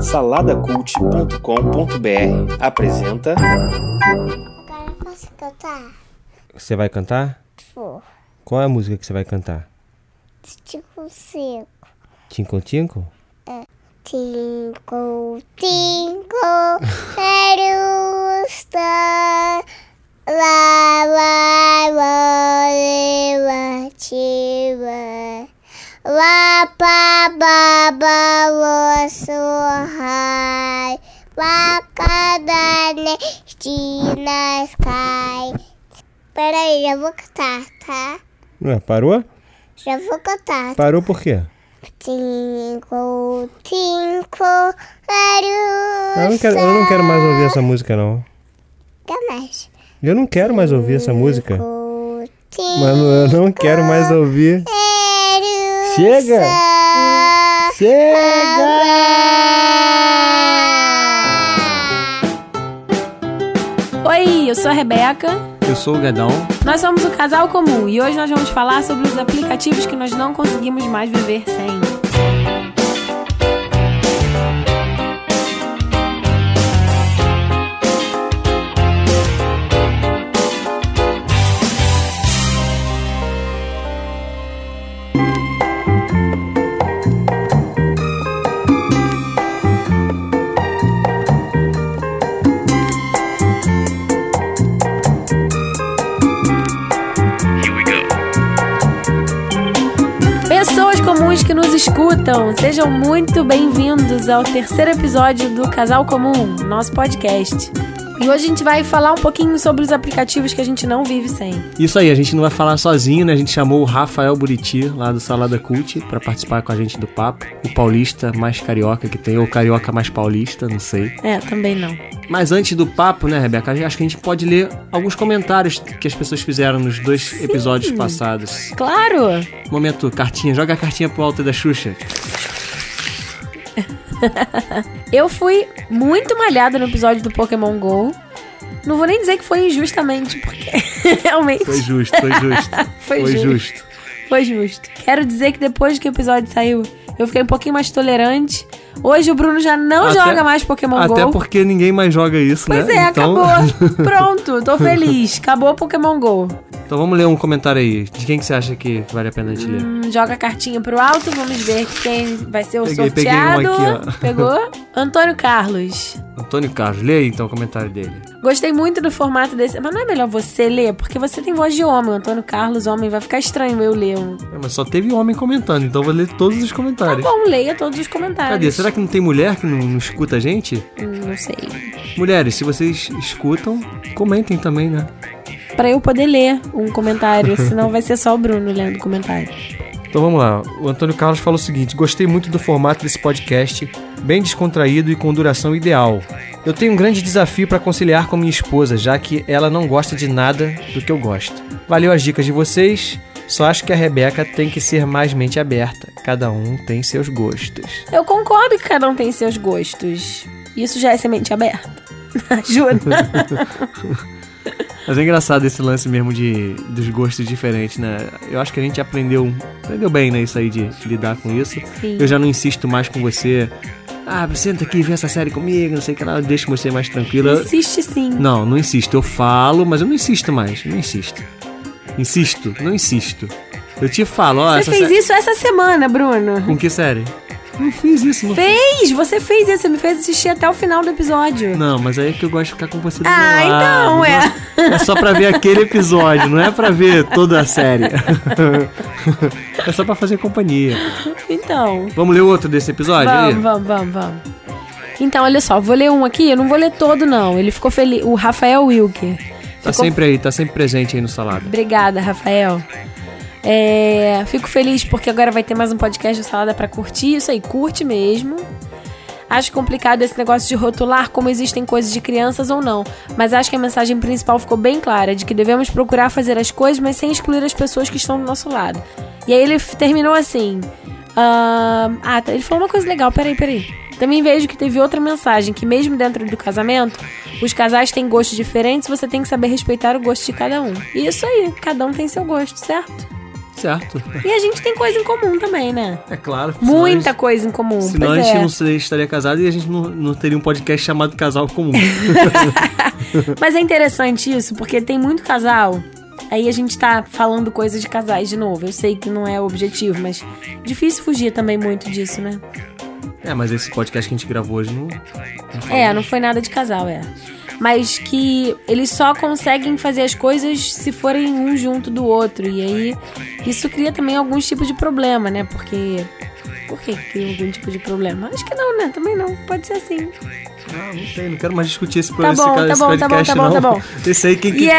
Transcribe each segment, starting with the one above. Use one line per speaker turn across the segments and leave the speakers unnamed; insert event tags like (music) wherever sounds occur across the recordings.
Saladacult.com.br apresenta.
Agora posso cantar?
Você vai cantar?
Vou.
Qual é a música que você vai cantar?
Cinco, cinco.
Tinko Tinko?
Cinco, cinco, quero estar lá, lá, lá, relativa. Lá, pa, ba, ba, lo, so, high. Lá, cada nestina, sky. Peraí, já vou cantar, tá?
Ué, parou?
Já vou cantar,
Parou por quê?
Cinco, cinco, quero
Eu não quero, eu não quero mais ouvir essa música, não.
Quer mais?
Eu não quero mais ouvir essa música. Mano, eu não quero mais ouvir. Chega!
estar
Oi, eu sou a Rebeca.
Eu sou o Gadão.
Nós somos o Casal Comum e hoje nós vamos falar sobre os aplicativos que nós não conseguimos mais viver sem. Comuns que nos escutam, sejam muito bem-vindos ao terceiro episódio do Casal Comum, nosso podcast. E hoje a gente vai falar um pouquinho sobre os aplicativos que a gente não vive sem.
Isso aí, a gente não vai falar sozinho, né? A gente chamou o Rafael Buriti, lá do Salada Cult, pra participar com a gente do papo. O paulista mais carioca que tem, ou carioca mais paulista, não sei.
É, também não.
Mas antes do papo, né, Rebeca? Acho que a gente pode ler alguns comentários que as pessoas fizeram nos dois episódios passados.
Claro!
Momento, cartinha. Joga a cartinha pro alto da Xuxa. (laughs) (laughs)
Eu fui muito malhada no episódio do Pokémon GO. Não vou nem dizer que foi injustamente, porque (laughs) realmente
Foi justo, foi justo. (laughs)
Foi
foi
justo.
justo.
foi justo. Quero dizer que depois que o episódio saiu, eu fiquei um pouquinho mais tolerante. Hoje o Bruno já não
Até-
joga mais Pokémon
Até
GO.
porque ninguém mais joga isso,
Pois
né?
é,
Então-
acabou. (laughs) Pronto, tô feliz. Acabou Pokémon GO.
Então vamos ler um comentário aí. De quem que você acha que vale a pena a gente ler?
Hum, joga a cartinha pro alto, vamos ver quem vai ser o
Peguei- peguei um
sorteado.
aqui, ó.
Pegou? Antônio Carlos.
Antônio Carlos, lê aí então o comentário dele.
Gostei muito do formato desse. Mas não é melhor você ler? Porque você tem voz de homem. Antônio Carlos, homem, vai ficar estranho eu ler um.
É, mas só teve homem comentando, então eu vou ler todos os
Tá
comentários.
bom, leia todos os comentários.
Cadê? Será que não tem mulher que não, não escuta a gente?
Não sei.
Mulheres, se vocês escutam, comentem também, né?
Pra eu poder ler um comentário, (laughs) senão vai ser só o Bruno lendo comentário.
Então vamos lá. O Antônio Carlos falou o seguinte: gostei muito do formato desse podcast, bem descontraído e com duração ideal. Eu tenho um grande desafio para conciliar com minha esposa, já que ela não gosta de nada do que eu gosto. Valeu as dicas de vocês. Só acho que a Rebeca tem que ser mais mente aberta. Cada um tem seus gostos.
Eu concordo que cada um tem seus gostos. Isso já é semente aberta. (laughs) Ajuda. (laughs)
Mas é engraçado esse lance mesmo de dos gostos diferentes, né? Eu acho que a gente aprendeu, aprendeu bem, né, isso aí de lidar com isso.
Sim.
Eu já não insisto mais com você. Ah, senta aqui e vê essa série comigo, não sei o que lá, eu deixo você mais tranquila.
Insiste sim.
Não, não insisto. Eu falo, mas eu não insisto mais. Não insisto. Insisto, não insisto. Eu te falo, ó,
Você fez
sé-
isso essa semana, Bruno.
Com que série? Não fiz isso, não.
Fez! Você fez isso, você me fez assistir até o final do episódio.
Não, mas aí é que eu gosto de ficar com você do
Ah, então, é.
É só pra ver aquele episódio, não é pra ver toda a série. (laughs) é só pra fazer companhia.
Então.
Vamos ler outro desse episódio aí?
Vamos, vamos, vamos, vamos. Então, olha só, vou ler um aqui, eu não vou ler todo, não. Ele ficou feliz. O Rafael Wilker.
Tá
Ficou-
sempre aí, tá sempre presente aí no salado.
Obrigada, Rafael. É, fico feliz porque agora vai ter mais um podcast do Salada pra curtir. Isso aí, curte mesmo. Acho complicado esse negócio de rotular como existem coisas de crianças ou não, mas acho que a mensagem principal ficou bem clara, de que devemos procurar fazer as coisas, mas sem excluir as pessoas que estão do nosso lado. E aí ele terminou assim. Ah, ah, tá, ele falou uma coisa legal, peraí, peraí. Também vejo que teve outra mensagem, que mesmo dentro do casamento, os casais têm gostos diferentes, você tem que saber respeitar o gosto de cada um. E isso aí, cada um tem seu gosto, certo?
Certo.
E a gente tem coisa em comum também, né?
É claro.
Muita coisa em comum.
Senão a gente
é.
não estaria casado e a gente não, não teria um podcast chamado Casal Comum. (laughs)
Mas é interessante isso, porque tem muito casal. Aí a gente tá falando coisas de casais de novo. Eu sei que não é o objetivo, mas difícil fugir também muito disso, né?
é, mas esse podcast que a gente gravou hoje não.
É, não foi nada de casal, é. Mas que eles só conseguem fazer as coisas se forem um junto do outro. E aí isso cria também alguns tipos de problema, né? Porque. Por que cria algum tipo de problema? Acho que não, né? Também não. Pode ser assim.
Ah, não sei, não quero mais discutir esse,
Tá
esse,
bom,
ca-
tá
esse
bom, tá bom, tá bom,
não.
tá bom.
Esse aí quem que
E
tá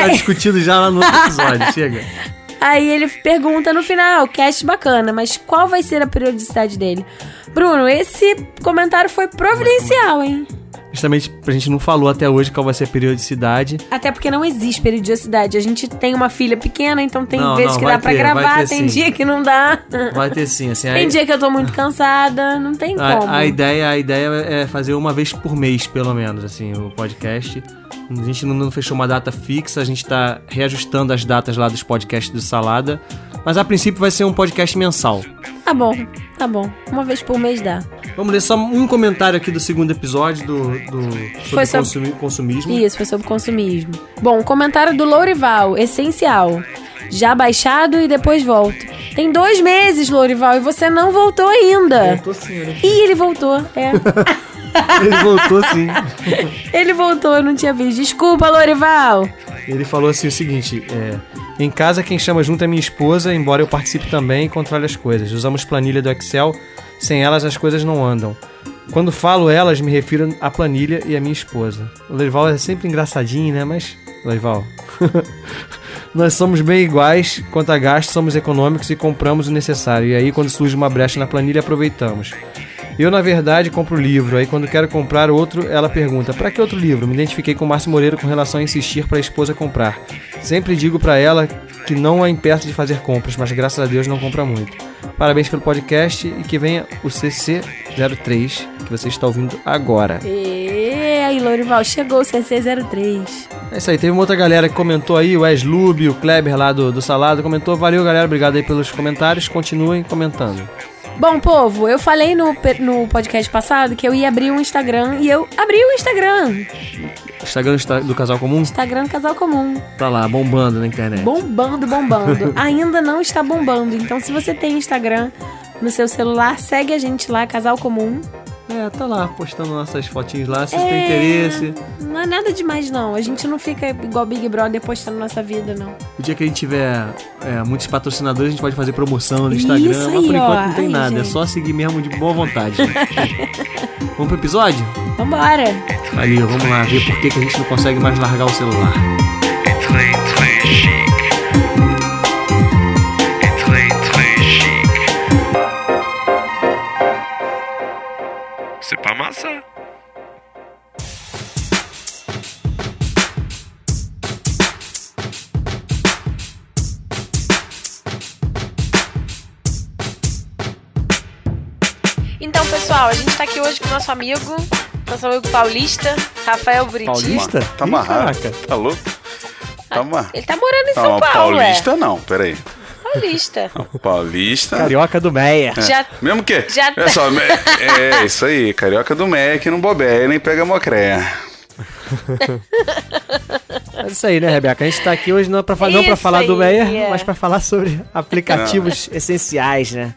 já lá no outro episódio. Chega. (laughs)
Aí ele pergunta no final, cast bacana, mas qual vai ser a periodicidade dele? Bruno, esse comentário foi providencial, hein?
Justamente a gente não falou até hoje qual vai ser a periodicidade.
Até porque não existe periodicidade. A gente tem uma filha pequena, então tem
Não,
vezes
não,
que dá
vai
gravar, tem
sim.
dia que não dá.
Vai ter sim, assim.
Tem
aí-
dia que eu tô muito cansada, não tem como.
A, a ideia, a ideia é fazer uma vez por mês, pelo menos, assim, o podcast. A gente não, não fechou uma data fixa, a gente tá reajustando as datas lá dos podcasts do Salada. Mas a princípio vai ser um podcast mensal.
Tá bom, tá bom. Uma vez por mês dá.
Vamos ler só um comentário aqui do segundo episódio do, do sobre
Foi sobre-
consumi- consumismo.
Isso, foi sobre consumismo. Bom, comentário do Lourival, essencial. Já baixado e depois volto. Tem dois meses, Lourival, e você não voltou ainda.
Voltou sim, olha.
Ih, ele voltou. É. (laughs)
Ele voltou sim. (laughs)
ele voltou, eu não tinha visto. Desculpa, Lourival.
Ele falou assim o seguinte: é, em casa quem chama junto é minha esposa, embora eu participe também e controle as coisas. Usamos planilha do Excel, sem elas as coisas não andam. Quando falo elas, me refiro à planilha e à minha esposa. O Lorival é sempre engraçadinho, né? Mas, Lorival, (laughs) nós somos bem iguais quanto a gasto, somos econômicos e compramos o necessário. E aí, quando surge uma brecha na planilha, aproveitamos. Eu, na verdade, compro o livro. Aí, quando quero comprar outro, ela pergunta: Pra que outro livro? Me identifiquei com o Márcio Moreira com relação a insistir para a esposa comprar. Sempre digo pra ela que não a impeço de fazer compras, mas graças a Deus não compra muito. Parabéns pelo podcast e que venha o CC03 que você está ouvindo agora.
E aí, Lourival, chegou o CC03.
É isso aí, teve uma outra galera que comentou aí, o Wes Lube, o Kleber lá do, do Salado comentou. Valeu, galera, obrigado aí pelos comentários. Continuem comentando.
Bom, povo, eu falei no, no podcast passado que eu ia abrir um Instagram e eu abri o Instagram.
Instagram do- do Casal Comum
Instagram Casal Comum.
tá lá, bombando na internet.
Bombando, bombando. (laughs) Ainda não está bombando. Então, se você tem Instagram no seu celular, segue a gente lá, Casal Comum.
É, tá lá, postando nossas fotinhas lá, se
É.
tem interesse.
Não é nada demais, não. A gente não fica igual Big Brother postando nossa vida, não.
O dia que a gente tiver é, muitos patrocinadores, a gente pode fazer promoção no Instagram.
Isso
mas por
aí,
enquanto
ó.
não tem
Aí,
nada, é
gente.
só seguir mesmo de boa vontade. (laughs) vamos pro episódio?
Vambora.
Valeu, vamos lá ver por que, que a gente não consegue mais largar o celular.
A gente tá aqui hoje com o nosso amigo, nosso amigo paulista, Rafael Buriti.
Paulista?
Tá amarrado. Tá louco? Tá amarrado.
Ele tá morando em São
Não,
Paulo,
paulista não, peraí.
é. Paulista. (laughs)
Paulista.
Carioca do Meia.
Já
Mesmo que.
Já tá-
só, me- é isso aí, carioca do Mac, não bobeia, nem pega mocréia. (laughs)
É isso aí, né, Rebeca? A gente tá aqui hoje não pra, não pra
Isso
falar do Meia,
é.
mas pra falar sobre aplicativos essenciais, né?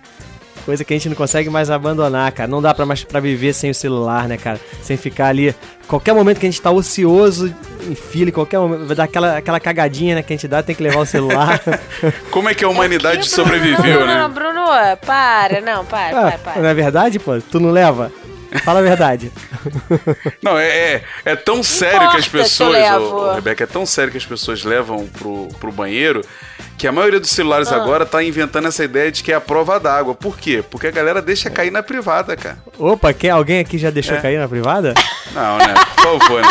Coisa que a gente não consegue mais abandonar, cara. Não dá pra mais pra viver sem o celular, né, cara? Sem ficar ali. Qualquer momento que a gente tá ocioso, em fila, em qualquer momento, vai dar aquela, aquela cagadinha, né, que a gente dá, tem que levar o celular. (laughs)
Como é que a humanidade
Que,
sobreviveu,
Bruno?
né?
Não, Bruno, para, não, para,
Ah,
para, para.
não é verdade, pô? Tu não leva? Fala a verdade. (laughs)
Não, é, é, é tão sério que as pessoas.
levo.
ô, ô, Rebeca, é tão sério que as pessoas levam pro, pro banheiro que a maioria dos celulares
Ah.
agora tá inventando essa ideia de que é a prova d'água. Por quê? Porque a galera deixa cair na privada, cara.
Opa, quer, alguém aqui já deixou
É.
cair na privada?
Não, né? Por favor. né?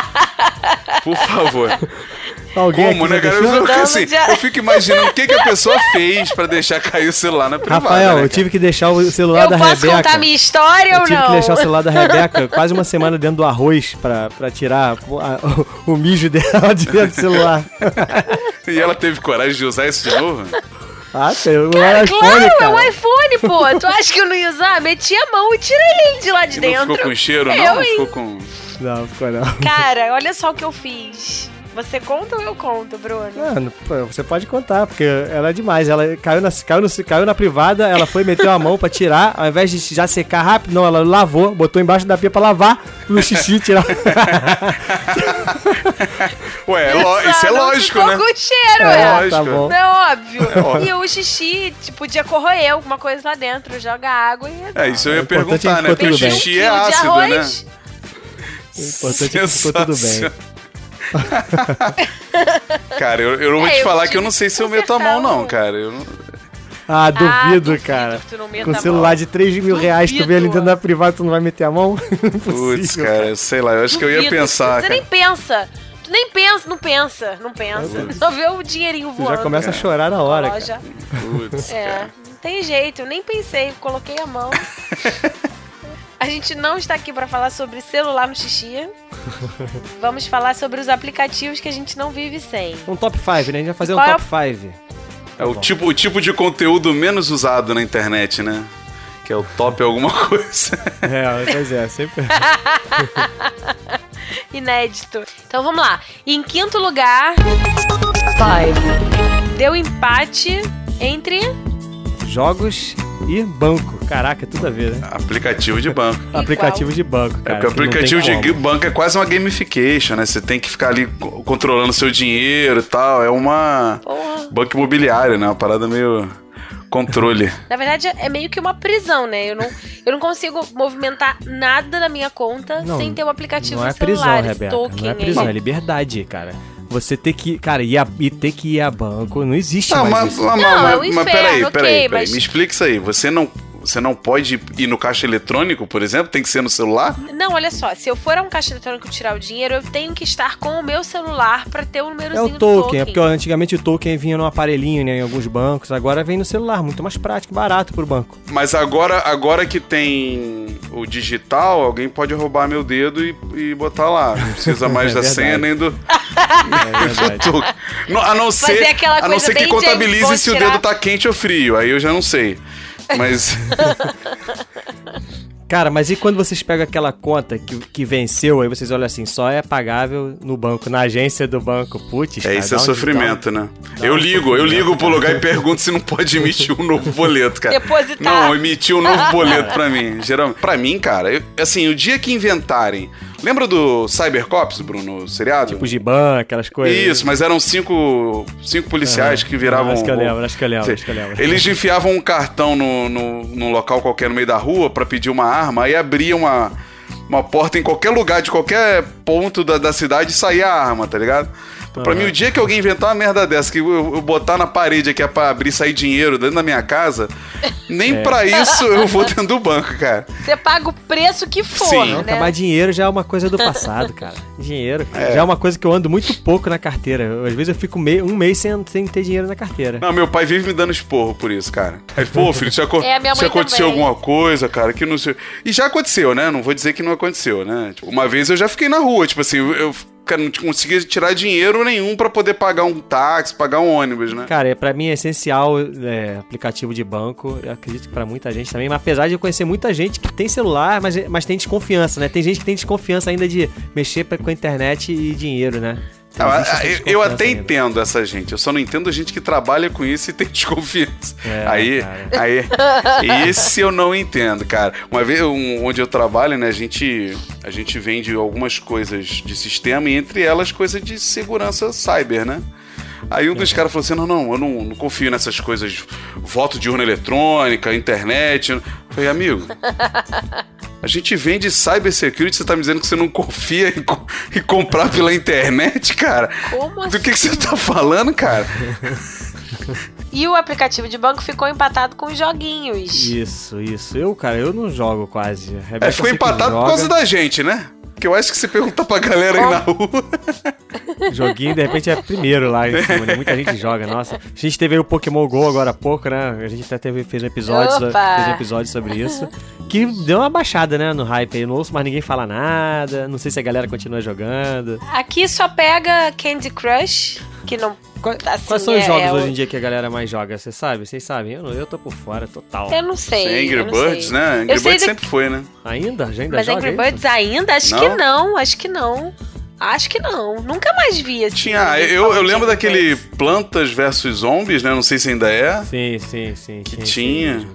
Por favor. (laughs)
Alguém
Como, né, cara? Eu,
Não,
assim, eu fico imaginando o que, que a pessoa fez pra deixar cair o celular na privada.
Rafael,
né,
eu tive que deixar o celular
Eu
da
posso
Rebeca.
contar minha história
Eu
ou
tive
não?
que deixar o celular da Rebeca (laughs) quase uma semana dentro do arroz pra, pra tirar o, a- o mijo dela de dentro do celular. (laughs)
E ela teve coragem de usar isso de novo?
Ah, tem o
Cara,
iPhone,
claro, é
cara.
um iPhone, pô. Tu acha que eu não ia usar? Meti a mão e tirei ele de lá de
E
dentro.
não ficou com cheiro, não?
Eu,
Não ficou com.
Não, ficou não.
Cara, olha só o que eu fiz. Você conta ou eu conto, Bruno?
Ah, não- você pode contar, porque ela é demais. Ela caiu na, caiu, no, caiu na privada, ela foi meter a mão pra tirar, ao invés de já secar rápido, não, ela lavou, botou embaixo da pia pra lavar no xixi tirar. (laughs)
Ué, é
Só
isso é lógico,
ficou
né?
com cheiro,
É
é.
lógico.
tá bom.
Não é óbvio.
óbvio.
E o xixi, tipo, podia corroer alguma coisa lá dentro. Joga água e.
É, isso eu ia
é
perguntar, né? Porque o xixi é ácido, né?
O importante é que ficou tudo bem. (laughs)
Cara, eu, eu não vou
É,
te
eu
falar que eu não sei se eu meto a mão, não, cara. Eu não-
Ah, duvido,
duvido
cara.
que tu não meta
Com celular de 3 mil reais, tu vê ali
Duvido.
dentro da privada, tu não vai meter a mão? (laughs)
Putz, cara, sei lá, eu acho que eu ia
Duvido.
pensar,
Você
cara.
nem pensa. Tu nem pensa, não pensa, não pensa. Só vê o dinheirinho
Tu
voando.
já começa a chorar na hora, cara.
Putz,
É,
cara.
não tem jeito, eu nem pensei, coloquei a mão. (laughs) A gente não está aqui para falar sobre celular no xixi. (laughs) Vamos falar sobre os aplicativos que a gente não vive sem.
Um top 5, né? A gente vai fazer um
Qual é o-
top 5.
É o tipo, o tipo de conteúdo menos usado na internet, né? Que é o top alguma (laughs) coisa.
É, pois é, sempre. (laughs)
Inédito. Então vamos lá. Em quinto lugar, Five. Deu empate entre.
Jogos e banco. Caraca, tudo a ver, né?
Aplicativo de banco. (laughs)
Aplicativo de banco,
É
cara.
porque o aplicativo de
como.
banco é quase uma gamification, né? Você tem que ficar ali co- controlando seu dinheiro e tal. É uma
Porra.
banco imobiliário, né? Uma parada meio controle. (laughs)
Na verdade, é meio que uma prisão, né? Eu não, eu não consigo movimentar nada na minha conta
Não,
sem ter o aplicativo
Não é
celular.
prisão,
esse
Rebeca.
token
Não é
aí.
prisão, é liberdade, cara. Você ter que, cara, ir a, e ter que ir a banco, não existe
Não,
mais
mas,
isso.
mas,
Não,
mas,
é um
mas
inferno,
peraí, peraí, peraí.
mas-
Me explica isso aí. Você não, você não pode ir no caixa eletrônico, por exemplo? Tem que ser no celular?
Não, olha só, se eu for a um caixa eletrônico tirar o dinheiro, eu tenho que estar com o meu celular pra ter o
É
númerozinho
o
do
token,
token.
é porque ó, antigamente o token vinha num aparelhinho né, em alguns bancos, agora vem no celular, muito mais prático, barato pro banco.
Mas agora, agora que tem o digital, alguém pode roubar meu dedo e, e botar lá. Não precisa (laughs) mais
É
da senha nem (laughs) (laughs) do,
É verdade.
do Não, a não
Fazer
ser, a não ser que contabilize se o dedo tá quente ou frio. Aí eu já não sei. Mas (laughs)
Cara, mas e quando vocês pegam aquela conta que, que venceu, aí vocês olham assim, só é pagável no banco, na agência do banco. Putz,
é
cara,
isso é
dá um-
sofrimento, né?
dá
Eu
um
ligo, eu
sofrimento,
ligo pro lugar e pergunto se não pode emitir um novo boleto, cara.
Depositar.
Não, emitir um novo boleto (laughs) pra mim. Geralmente, pra mim, cara, eu- assim, o dia que inventarem. Lembra do Cybercops, Bruno, o seriado?
Tipo Giban, aquelas coisas.
Isso, mas eram cinco, cinco policiais que viravam.
Acho que eu lembro, acho que eu lembro, acho que eu lembro.
Eles enfiavam um cartão no, no, num local qualquer no meio da rua pra pedir uma arma, aí abria uma, uma porta em qualquer lugar, de qualquer ponto da, da cidade e saía a arma, tá ligado? Então, pra mim, o dia que alguém inventar uma merda dessa, que eu, eu botar na parede aqui é pra abrir e sair dinheiro dentro da minha casa, nem (laughs)
É.
pra isso eu vou dentro do banco, cara.
Você paga o preço que for,
Sim.
Não,
né?
mas dinheiro já é uma coisa do (laughs) passado, cara. Dinheiro
É.
já é uma coisa que eu ando muito pouco na carteira. Eu, Às vezes eu fico mei- um mês sem, sem ter dinheiro na carteira.
Não, meu pai vive me dando esporro por isso, cara. Aí, pô, filho, se, (laughs) aco
É, a minha
se aconteceu
também.
alguma coisa, cara, que não sei. E já aconteceu, né? Não vou dizer que não aconteceu, né? Tipo, uma vez eu já fiquei na rua, tipo assim, eu, cara, não conseguia tirar dinheiro nenhum pra poder pagar um táxi, pagar um ônibus, né?
Cara, é, pra mim é essencial é, aplicativo de banco. Eu acredito que pra muita gente também. Mas apesar de eu conhecer muita gente que tem celular, mas, mas tem desconfiança, né? Tem gente que tem desconfiança ainda de mexer pra- com a internet e dinheiro, né?
Ah,
existe essa
eu- eu até
ainda.
entendo essa gente, eu só não entendo a gente que trabalha com isso e tem (laughs) desconfiança.
É,
aí,
cara.
aí, esse eu não entendo, cara. Uma vez um- onde eu trabalho, né, a gente, a gente vende algumas coisas de sistema e entre elas coisas de segurança cyber, né? Aí um dos caras falou assim: não, não, eu não, não confio nessas coisas, voto de urna eletrônica, internet. Eu falei, amigo, a gente vende cybersecurity, você tá me dizendo que você não confia em, co- em comprar pela internet, cara?
Como
Do que, que
assim?
você tá falando, cara? (laughs)
E o aplicativo de banco ficou empatado com os joguinhos.
Isso, isso. Eu, cara, eu não jogo quase. Rebeca
É, ficou empatado por causa da gente, né? Que eu acho que se perguntar pra galera aí na rua. (laughs)
Joguinho, de repente, é primeiro lá em cima, né? Muita gente joga, nossa. A gente teve aí o Pokémon GO agora há pouco, né? A gente até teve, fez um episódio, so- fez um episódio sobre isso. Que deu uma baixada, né, no hype aí. Não ouço mais ninguém falar nada. Não sei se a galera continua jogando.
Aqui só pega Candy Crush que não.
Qua-
Assim,
Quais são os
é-
jogos
é
hoje em dia que a galera mais joga? Você sabe? Vocês sabem? Eu, não- eu tô por fora, total.
Eu não sei.
Tem Angry
eu não
Birds,
sei.
né? Angry Birds sempre foi, né?
Ainda? Já ainda
Mas
joga
Angry
isso?
Birds ainda? Acho
Não?
que não, acho que não. Acho que não. Nunca mais vi assim.
Tinha. Eu, eu lembro
Angry
daquele
Birds.
Plantas versus Zombies, né? Não sei se ainda é.
Sim, sim, sim.
Que
sim,
tinha.
sim.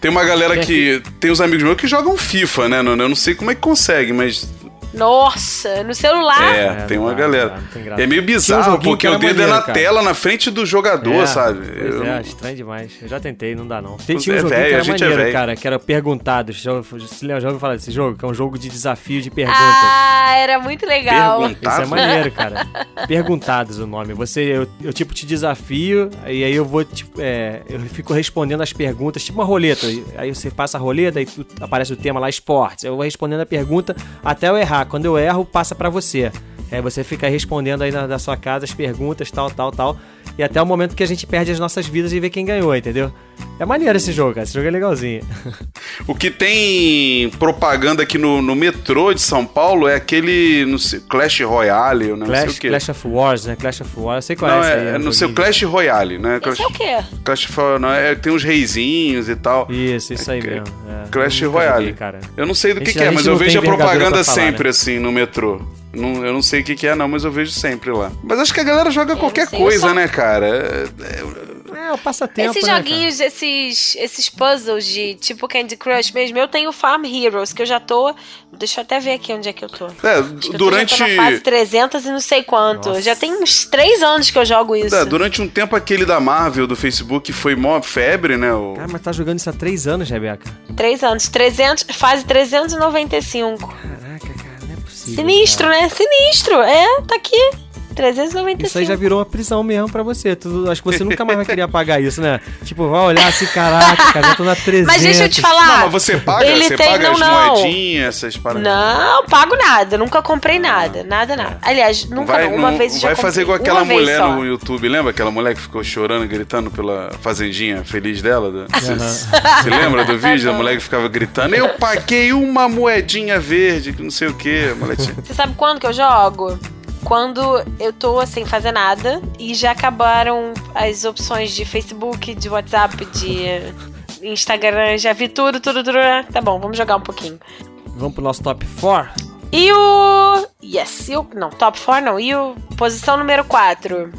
Tem uma galera
Tem
que. Tem uns amigos meus que jogam FIFA, né? Eu não sei como é que consegue, mas.
Nossa, no celular.
É,
É,
tem uma
dá,
galera.
dá,
é meio
um
bizarro, porque
que
o dedo é na
cara.
tela, na frente do jogador,
É,
sabe?
Pois
Eu-
é, estranho demais. Eu já tentei, não dá não. Tem, tinha um
é
que
a
era
é
maneiro,
velho.
cara, que era perguntados. Já, se lembra, já ouviu falar desse jogo? Que é um jogo de desafio de perguntas.
Ah, era muito legal.
Isso é maneiro, cara. Perguntados o nome. Você, eu, eu, tipo te desafio e aí eu vou tipo, é, eu fico respondendo as perguntas, tipo uma roleta. Aí você passa a roleta e aparece o tema lá esportes. Eu vou respondendo a pergunta até eu errar. Quando eu erro, passa pra você. Aí você fica respondendo aí na, da sua casa as perguntas, tal, tal, tal. E até o momento que a gente perde as nossas vidas e vê quem ganhou, entendeu? É maneiro esse jogo, cara. Esse jogo é legalzinho. (laughs)
O que tem propaganda aqui no, no metrô de São Paulo é aquele não sei, Clash Royale, eu não sei
Clash,
o quê.
Clash of Wars, né? Clash of Wars. Eu sei qual
não,
é esse
é, é
um
no seu. Clash Royale, né? Clash,
Esse é o quê?
Clash of- não, é, tem uns reizinhos e tal.
Isso, isso aí
É,
mesmo. É.
Clash Royale.
joguei, cara.
Eu não sei do
A
que,
gente-
que é, mas
gente
eu
não
vejo a propaganda
falar,
sempre
né?
assim no metrô. Não, eu não sei o que, que é, não, mas eu vejo sempre lá. Mas acho que a galera joga
não
qualquer
sei,
coisa,
só-
né, cara? É-
É, o passatempo,
esses
né,
joguinhos, esses, esses puzzles de tipo Candy Crush mesmo, eu tenho Farm Heroes, que eu já tô. Deixa eu até ver aqui onde é que eu tô.
é,
Acho que eu tô-
durante.
já tô na fase 300 e não sei quanto.
Nossa.
Já tem uns 3 anos que eu jogo isso.
é, durante um tempo aquele da Marvel do Facebook foi mó febre, né? O...
Cara, mas tá jogando isso há três anos, Rebeca.
3 anos. 300, fase 395.
Caraca,
Sinistro, né? Sinistro. É, tá aqui. 395.
Isso aí já virou uma prisão mesmo pra você. Tu, acho que você nunca mais vai querer apagar isso, né? Tipo, vai olhar assim, caraca, cara, já tô na 300.
Mas deixa eu te falar.
Não, mas você paga?
Ele
você
tem-
paga
não,
as
não.
moedinhas, essas paradas?
Não, pago nada. Nunca comprei nada. Nada, nada. Aliás, nunca
vai,
não. Uma
não-
vez já
vai fazer igual
comprei.
aquela mulher
só.
no YouTube, lembra aquela mulher que ficou chorando, gritando pela fazendinha feliz dela? Você (laughs) você lembra do vídeo? A mulher que ficava gritando, eu paguei uma moedinha verde, que não sei o que. A mulher tinha...
Você sabe quando que eu jogo? Quando eu tô sem fazer nada e já acabaram as opções de Facebook, de WhatsApp, de Instagram, já vi tudo, tudo, tudo. Tá bom, vamos jogar um pouquinho.
Vamos pro nosso top 4?
E o. Yes, e o. Não, top 4 não. E o. Posição número 4.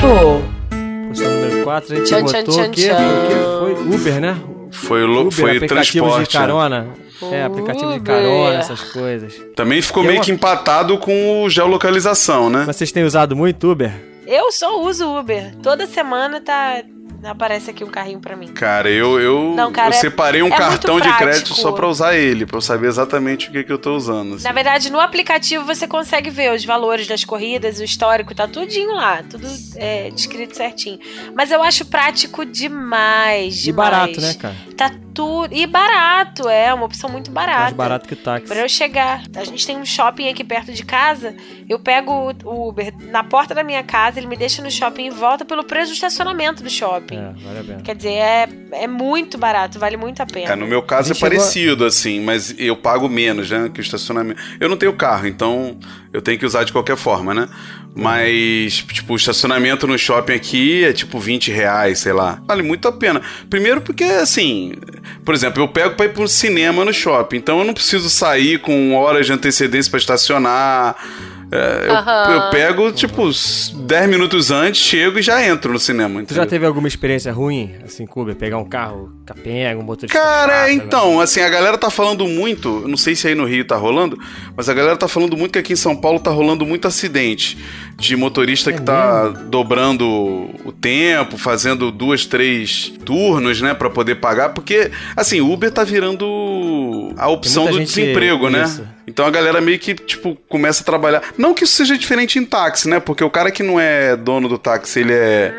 Posição número 4, a gente
Tchan,
botou
tchan,
o quê?
tchan,
Foi o quê? Foi Uber, né?
Foi, lo-
Uber,
foi transporte.
de
né?
É, aplicativo de
Uber.
carona, essas coisas.
Também ficou
E é
meio
uma-
que empatado com o geolocalização, né?
Mas vocês têm usado muito Uber?
Eu só uso Uber. Toda semana tá. Aparece aqui um carrinho pra mim.
Cara, eu, eu,
Não, cara,
eu separei um
é
cartão de crédito só pra usar ele, pra eu saber exatamente o que, que eu tô usando. assim.
Na verdade, no aplicativo você consegue ver os valores das corridas, o histórico, tá tudinho lá, tudo é, descrito certinho. Mas eu acho prático demais, demais.
E barato, né, cara?
Tá tudo. E barato, é uma opção muito barata.
Mais barato que o táxi.
Pra eu chegar. A gente tem um shopping aqui perto de casa. Eu pego o- Uber na porta da minha casa, ele me deixa no shopping e volta pelo preço do estacionamento do shopping.
É, vale a pena.
Quer dizer, é, é muito barato, vale muito a pena.
É, no meu caso é
chegou
parecido, assim, mas eu pago menos, né? Que o estacionamento. Eu não tenho carro, então eu tenho que usar de qualquer forma, né? Mas, tipo, o estacionamento no shopping aqui é tipo 20 reais, sei lá. Vale muito a pena. Primeiro porque, assim, por exemplo, eu pego pra ir pro cinema no shopping, então eu não preciso sair com horas de antecedência pra estacionar. É, eu, eu pego, tipo, s- 10 minutos antes, chego e já entro no cinema.
Tu já teve alguma experiência ruim, assim, com Uber? Pegar um carro capenga, um motorista
Cara,
chato,
então, assim, a galera tá falando muito, não sei se aí no Rio tá rolando, mas a galera tá falando muito que aqui em São Paulo tá rolando muito acidente de motorista
É
que tá dobrando o tempo, fazendo duas, três turnos, né, Pra poder pagar, porque, assim, Uber tá virando a opção do desemprego, né?
isso.
Então a galera meio que, tipo, começa a trabalhar. Não que isso seja diferente em táxi, né? Porque o cara que não é dono do táxi, ele é.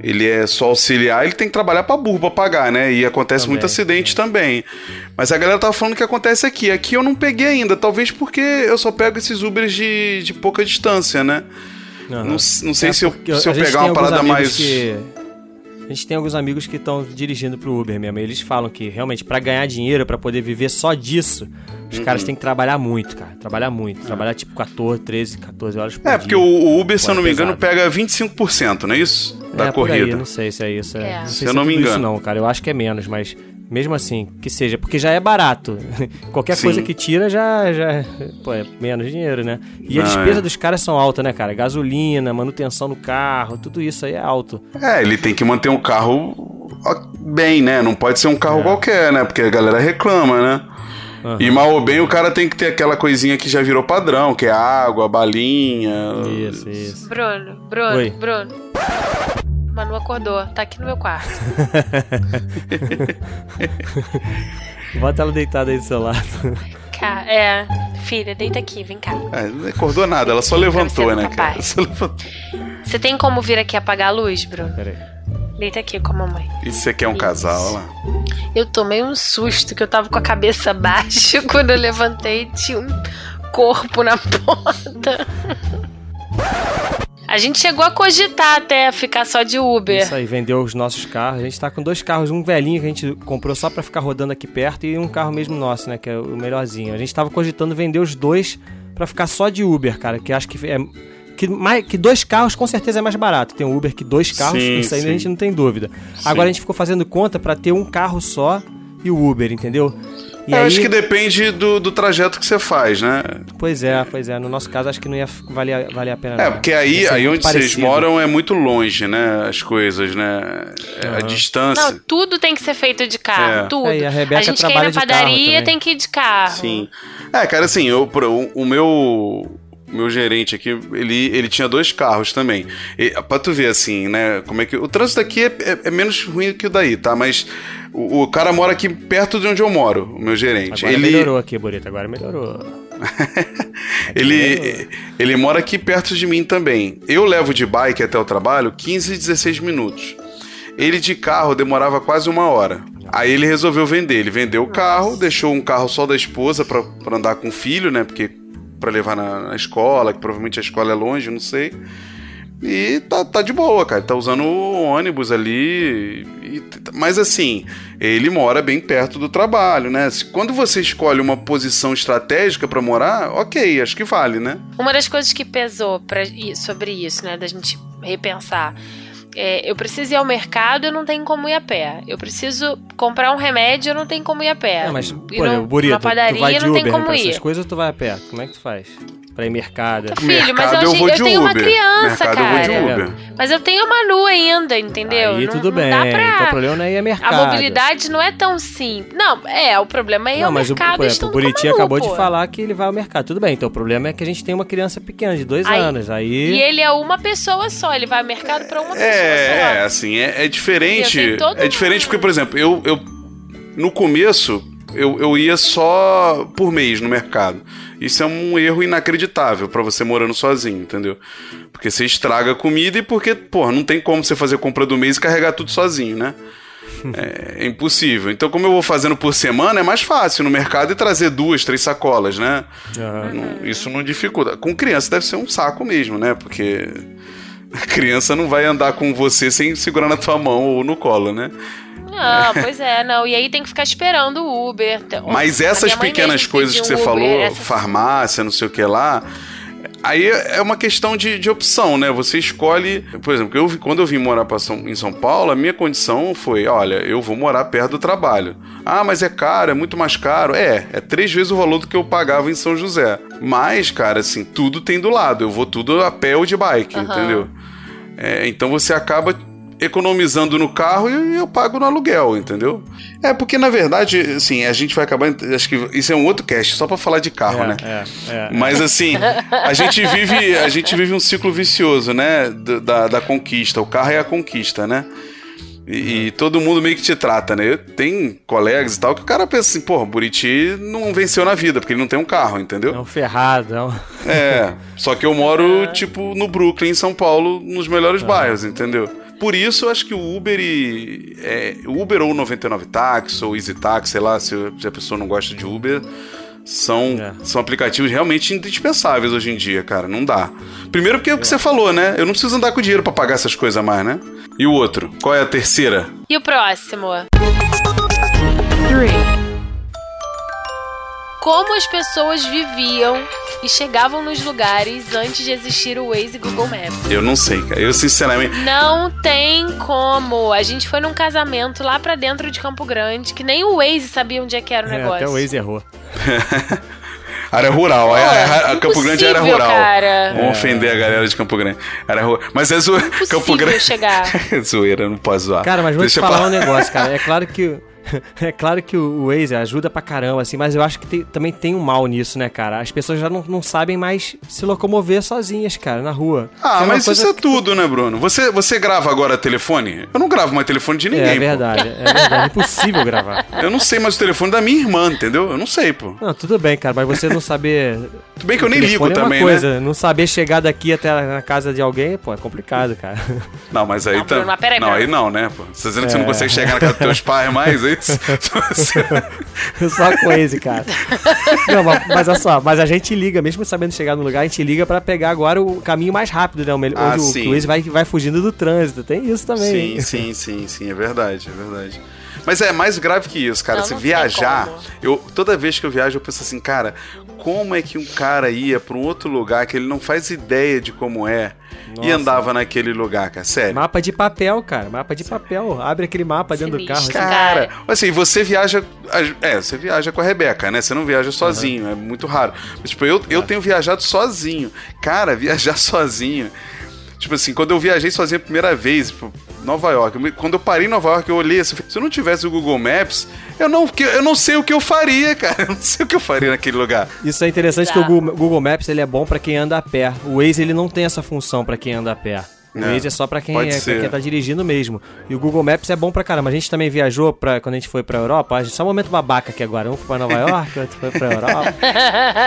Ele é só auxiliar, ele tem que trabalhar pra burro pra pagar, né? E acontece
Também,
muito acidente também. Mas a galera tava falando que acontece aqui. Aqui eu não peguei ainda, talvez porque eu só pego esses Ubers de, de pouca distância, né?
Aham.
Não, não sei
É,
se eu, se eu pegar uma parada mais.
que- gente tem alguns amigos que estão dirigindo pro Uber mesmo. E eles falam que realmente pra ganhar dinheiro, pra poder viver só disso, os
Uhum.
caras têm que trabalhar muito, cara. Trabalhar muito. Trabalhar tipo 14, 13, 14 horas por
É,
dia.
porque o, Uber, se eu não
é
me engano,
pesado.
pega 25%, não é isso? Da
é, por aí,
corrida.
não sei se é isso. É.
É.
Não
Se eu não
é
me
tudo isso
engano.
não, cara. Eu acho que é menos, mas mesmo assim, que seja. Porque já é barato. (laughs) Qualquer
Sim.
coisa que tira já, já pô, é menos dinheiro, né? E a despesa
é.
dos caras são altas, né, cara? Gasolina, manutenção do carro, tudo isso aí é alto.
É, ele tem que manter um carro bem, né? Não pode ser um carro
É.
qualquer, né? Porque a galera reclama, né? E mal ou bem, o cara tem que ter aquela coisinha que já virou padrão, que é água, balinha.
Isso, isso.
Bruno, Bruno,
Oi.
Bruno. Manu acordou, tá aqui no meu quarto. (laughs)
Bota ela deitada aí do seu lado.
Cá, é, filha, deita aqui, vem cá.
É, não acordou nada, ela só levantou, né, cara? Só levantou.
Você tem como vir aqui apagar a luz, Bruno?
Pera aí.
Deita aqui com a mamãe.
Isso você quer um casal, olha lá.
Eu tomei um susto que eu tava com a cabeça (laughs) baixa quando eu levantei tinha um corpo na (laughs) porta. A gente chegou a cogitar até ficar só de Uber.
Isso aí, vendeu os nossos carros. A gente tá com dois carros, um velhinho que a gente comprou só pra ficar rodando aqui perto e um carro mesmo nosso, né, que é o melhorzinho. A gente tava cogitando vender os dois pra ficar só de Uber, cara, que acho que é que, mais, que dois carros com certeza é mais barato. Tem um Uber que dois carros,
Sim,
isso aí
sim.
a gente não tem dúvida. Agora a gente ficou fazendo conta pra ter um carro só e o Uber, entendeu? E
Eu
aí,
acho que depende do, do trajeto que você faz, né?
pois é, pois é. No nosso caso, acho que não ia valer, valer a pena.
É,
não.
porque aí, aí onde vocês
parecido.
moram é muito longe, né? As coisas, né? É, A distância.
Não, tudo tem que ser feito de carro,
É.
tudo.
É, a Rebeca
gente quer ir
trabalha
na padaria, tem que ir de carro.
Sim. É, cara, assim, eu, o, o meu. Meu gerente aqui, ele, ele tinha dois carros também. E, pra tu ver, assim, né? Como é que. O trânsito aqui é, é- é menos ruim que o daí, tá? Mas o, o cara mora aqui perto de onde eu moro, o meu gerente.
Agora
ele,
melhorou aqui, Bonito. Agora melhorou. (laughs)
Ele, ele mora aqui perto de mim também. Eu levo de bike até o trabalho 15, 16 minutos. Ele de carro demorava quase uma hora. Aí ele resolveu vender. Ele vendeu o carro, deixou um carro só da esposa pra andar com o filho, né? Porque pra levar na, na escola, que provavelmente a escola é longe, não sei. E tá, tá de boa, cara. Tá usando o ônibus ali. e- mas assim, ele mora bem perto do trabalho, né? Quando você escolhe uma posição estratégica pra morar, ok, acho que vale, né?
Uma das coisas que pesou pra, sobre isso, né, da gente repensar, é, eu preciso ir ao mercado, eu não tenho como ir a pé. Eu preciso comprar um remédio, eu não tenho como ir a pé.
É, mas,
no-
Burito,
na padaria,
tu vai de
não
Uber
tem como
pra
ir.
essas coisas ou tu vai a pé? Como é que tu faz? Pra ir mercado?
Filho, mas
Mercado
eu,
eu vou
eu
de
tenho uma
Uber.
criança,
Mercado eu vou de
cara.
Uber.
Mas eu tenho a Manu ainda, entendeu?
Aí
não,
tudo
não
bem.
dá
Então o
pra...
problema não é ir a mercado.
A mobilidade não é tão simples. Não, é, o problema é ir
Não,
ao
mas o,
mercado
por exemplo, o Buriti
Manu,
acabou
pô.
de falar que ele vai ao mercado. Tudo bem, então o problema é que a gente tem uma criança pequena, de dois
Aí-
anos. Aí.
E ele é uma pessoa só, ele vai ao mercado pra uma pessoa
É, é,
só.
assim, é, é diferente. É diferente
um-
porque, por exemplo, eu, eu no começo eu, eu ia só por mês no mercado. Isso é um erro inacreditável pra você morando sozinho, entendeu? Porque você estraga a comida e porque, porra, não tem como você fazer compra do mês e carregar tudo sozinho, né? (laughs) É, é impossível. Então, como eu vou fazendo por semana, é mais fácil no mercado e trazer duas, três sacolas, né?
Aham.
Não- isso não dificulta. Com criança deve ser um saco mesmo, né? Porque (laughs) a criança não vai andar com você sem segurar na tua mão ou no colo, né?
Não, pois é, não. E aí tem que ficar esperando o Uber.
Mas essas pequenas coisas que você falou,
Uber, essas-
farmácia, não sei o que lá, aí é uma questão de, de opção, né? Você escolhe. Por exemplo, eu, quando eu vim morar São- em São Paulo, a minha condição foi: olha, eu vou morar perto do trabalho. Ah, mas é caro, é muito mais caro. É, é três vezes o valor do que eu pagava em São José. Mas, cara, assim, tudo tem do lado. Eu vou tudo a pé ou de bike,
Aham.
entendeu? É, então você acaba economizando no carro e eu pago no aluguel, entendeu? É porque na verdade, assim, a gente vai acabar, acho que isso é um outro cast só pra falar de carro,
É,
né?
é, é.
Mas assim, a gente vive, a gente vive um ciclo vicioso, né, da, da, conquista. O carro é a conquista, né? E, e todo mundo meio que te trata, né? Tem colegas e tal que o cara pensa assim, porra, Buriti não venceu na vida, porque ele não tem um carro, entendeu?
É um ferrado. É um...
É, só que eu moro, (laughs) tipo, no Brooklyn, em São Paulo, nos melhores bairros, entendeu? Por isso, eu acho que o Uber e. É, Uber ou 99 Táxi, ou Easy Táxi, sei lá, se, se a pessoa não gosta de Uber, São,
É.
são aplicativos realmente indispensáveis hoje em dia, cara. Não dá. Primeiro porque é o que você falou, né? Eu não preciso andar com dinheiro pra pagar essas coisas mais, né? E o outro? Qual é a terceira?
E o próximo? Como as pessoas viviam e chegavam nos lugares antes de existir o Waze e Google Maps?
Eu não sei, cara. Eu, sinceramente.
Não tem como. A gente foi num casamento lá pra dentro de Campo Grande, que nem o Waze sabia onde é que era o
É,
negócio.
até o Waze errou. (laughs)
Área rural. é, é, é, Campo Grande era rural.
cara.
Vamos ofender a galera de Campo Grande. Era rural. Mas é zoeira. Campo Grande.
chegar. (laughs)
zoeira, não pode zoar.
Cara, mas vou
Deixa
te falar. um negócio, cara. É claro que. (laughs) É claro que o Waze ajuda pra caramba, assim, mas eu acho que tem- também tem um mal nisso, né, cara? As pessoas já não, não sabem mais se locomover sozinhas, cara, na rua.
Ah,
É
mas isso é tudo, né, Bruno? Você, você grava agora telefone? Eu não gravo mais telefone de ninguém,
É
pô.
verdade, é verdade. É impossível gravar.
Eu não sei mais o telefone da minha irmã, entendeu? Eu não sei, pô.
Não, tudo bem, cara, mas você não saber.
Tudo bem que eu nem ligo
é uma
também,
coisa,
né?
Não saber chegar daqui até na casa de alguém, pô, é complicado, cara.
Não, mas aí
Não,
tá.
Bruno, mas peraí,
não, aí não, né, pô? Você tá dizendo que você não
É.
consegue chegar na casa dos teus pais mais, é isso? (laughs)
Só Waze, cara. Não, mas, mas olha só, mas a gente liga, mesmo sabendo chegar no lugar, a gente liga pra pegar agora o caminho mais rápido, né? O melhor,
Ah,
onde o-
sim.
o Waze vai, vai fugindo do trânsito. Tem isso também.
sim, sim, sim, sim, é verdade, é verdade. Mas é mais grave que isso, cara.
Não,
Se
não
viajar, eu toda vez que eu viajo eu penso assim, cara, como é que um cara ia pra um outro lugar que ele não faz ideia de como é e
Nossa.
andava naquele lugar, cara? Sério.
Mapa de papel, cara. Mapa de papel. Abre aquele mapa dentro do carro. assim.
Cara,
Cara.
assim, você viaja. É, você viaja com a Rebeca, né? Você não viaja sozinho, é muito raro. Mas, tipo, eu, eu tenho viajado sozinho. Cara, (laughs) viajar sozinho. Tipo assim, quando eu viajei sozinho a primeira vez, tipo, Nova York, quando eu parei em Nova York, eu olhei assim, se eu não tivesse o Google Maps, eu não, eu não sei o que eu faria, (laughs) cara. Eu não sei o que eu faria naquele lugar.
Isso é interessante
Tá.
que o Google, Maps ele é bom pra quem anda a pé. O Waze ele não tem essa função pra quem anda a pé. O
É,
Waze é só pra quem, é, quem tá dirigindo mesmo. E o Google Maps é bom pra caramba. A gente também viajou pra, quando a gente foi pra Europa. A gente, só um momento babaca aqui agora. Um foi pra Nova York, (laughs) outro foi pra Europa.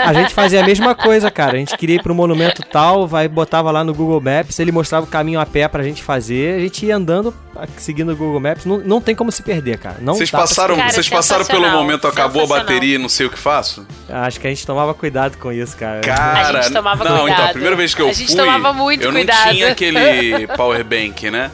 A gente fazia a mesma coisa, cara. A gente queria ir pro monumento tal, vai, botava lá no Google Maps, ele mostrava o caminho a pé pra gente fazer. A gente ia andando, seguindo o Google Maps. Não, não tem como se perder, cara. Não
Vocês passaram,
Cara,
vocês passaram pelo momento, acabou a bateria e não sei o que faço?
Acho que a gente tomava cuidado com isso, cara.
Cara,
A gente tomava
não, então, a
cuidado.
primeira vez que eu
A gente
fui,
tomava muito
eu
cuidado.
não tinha aquele power bank, né?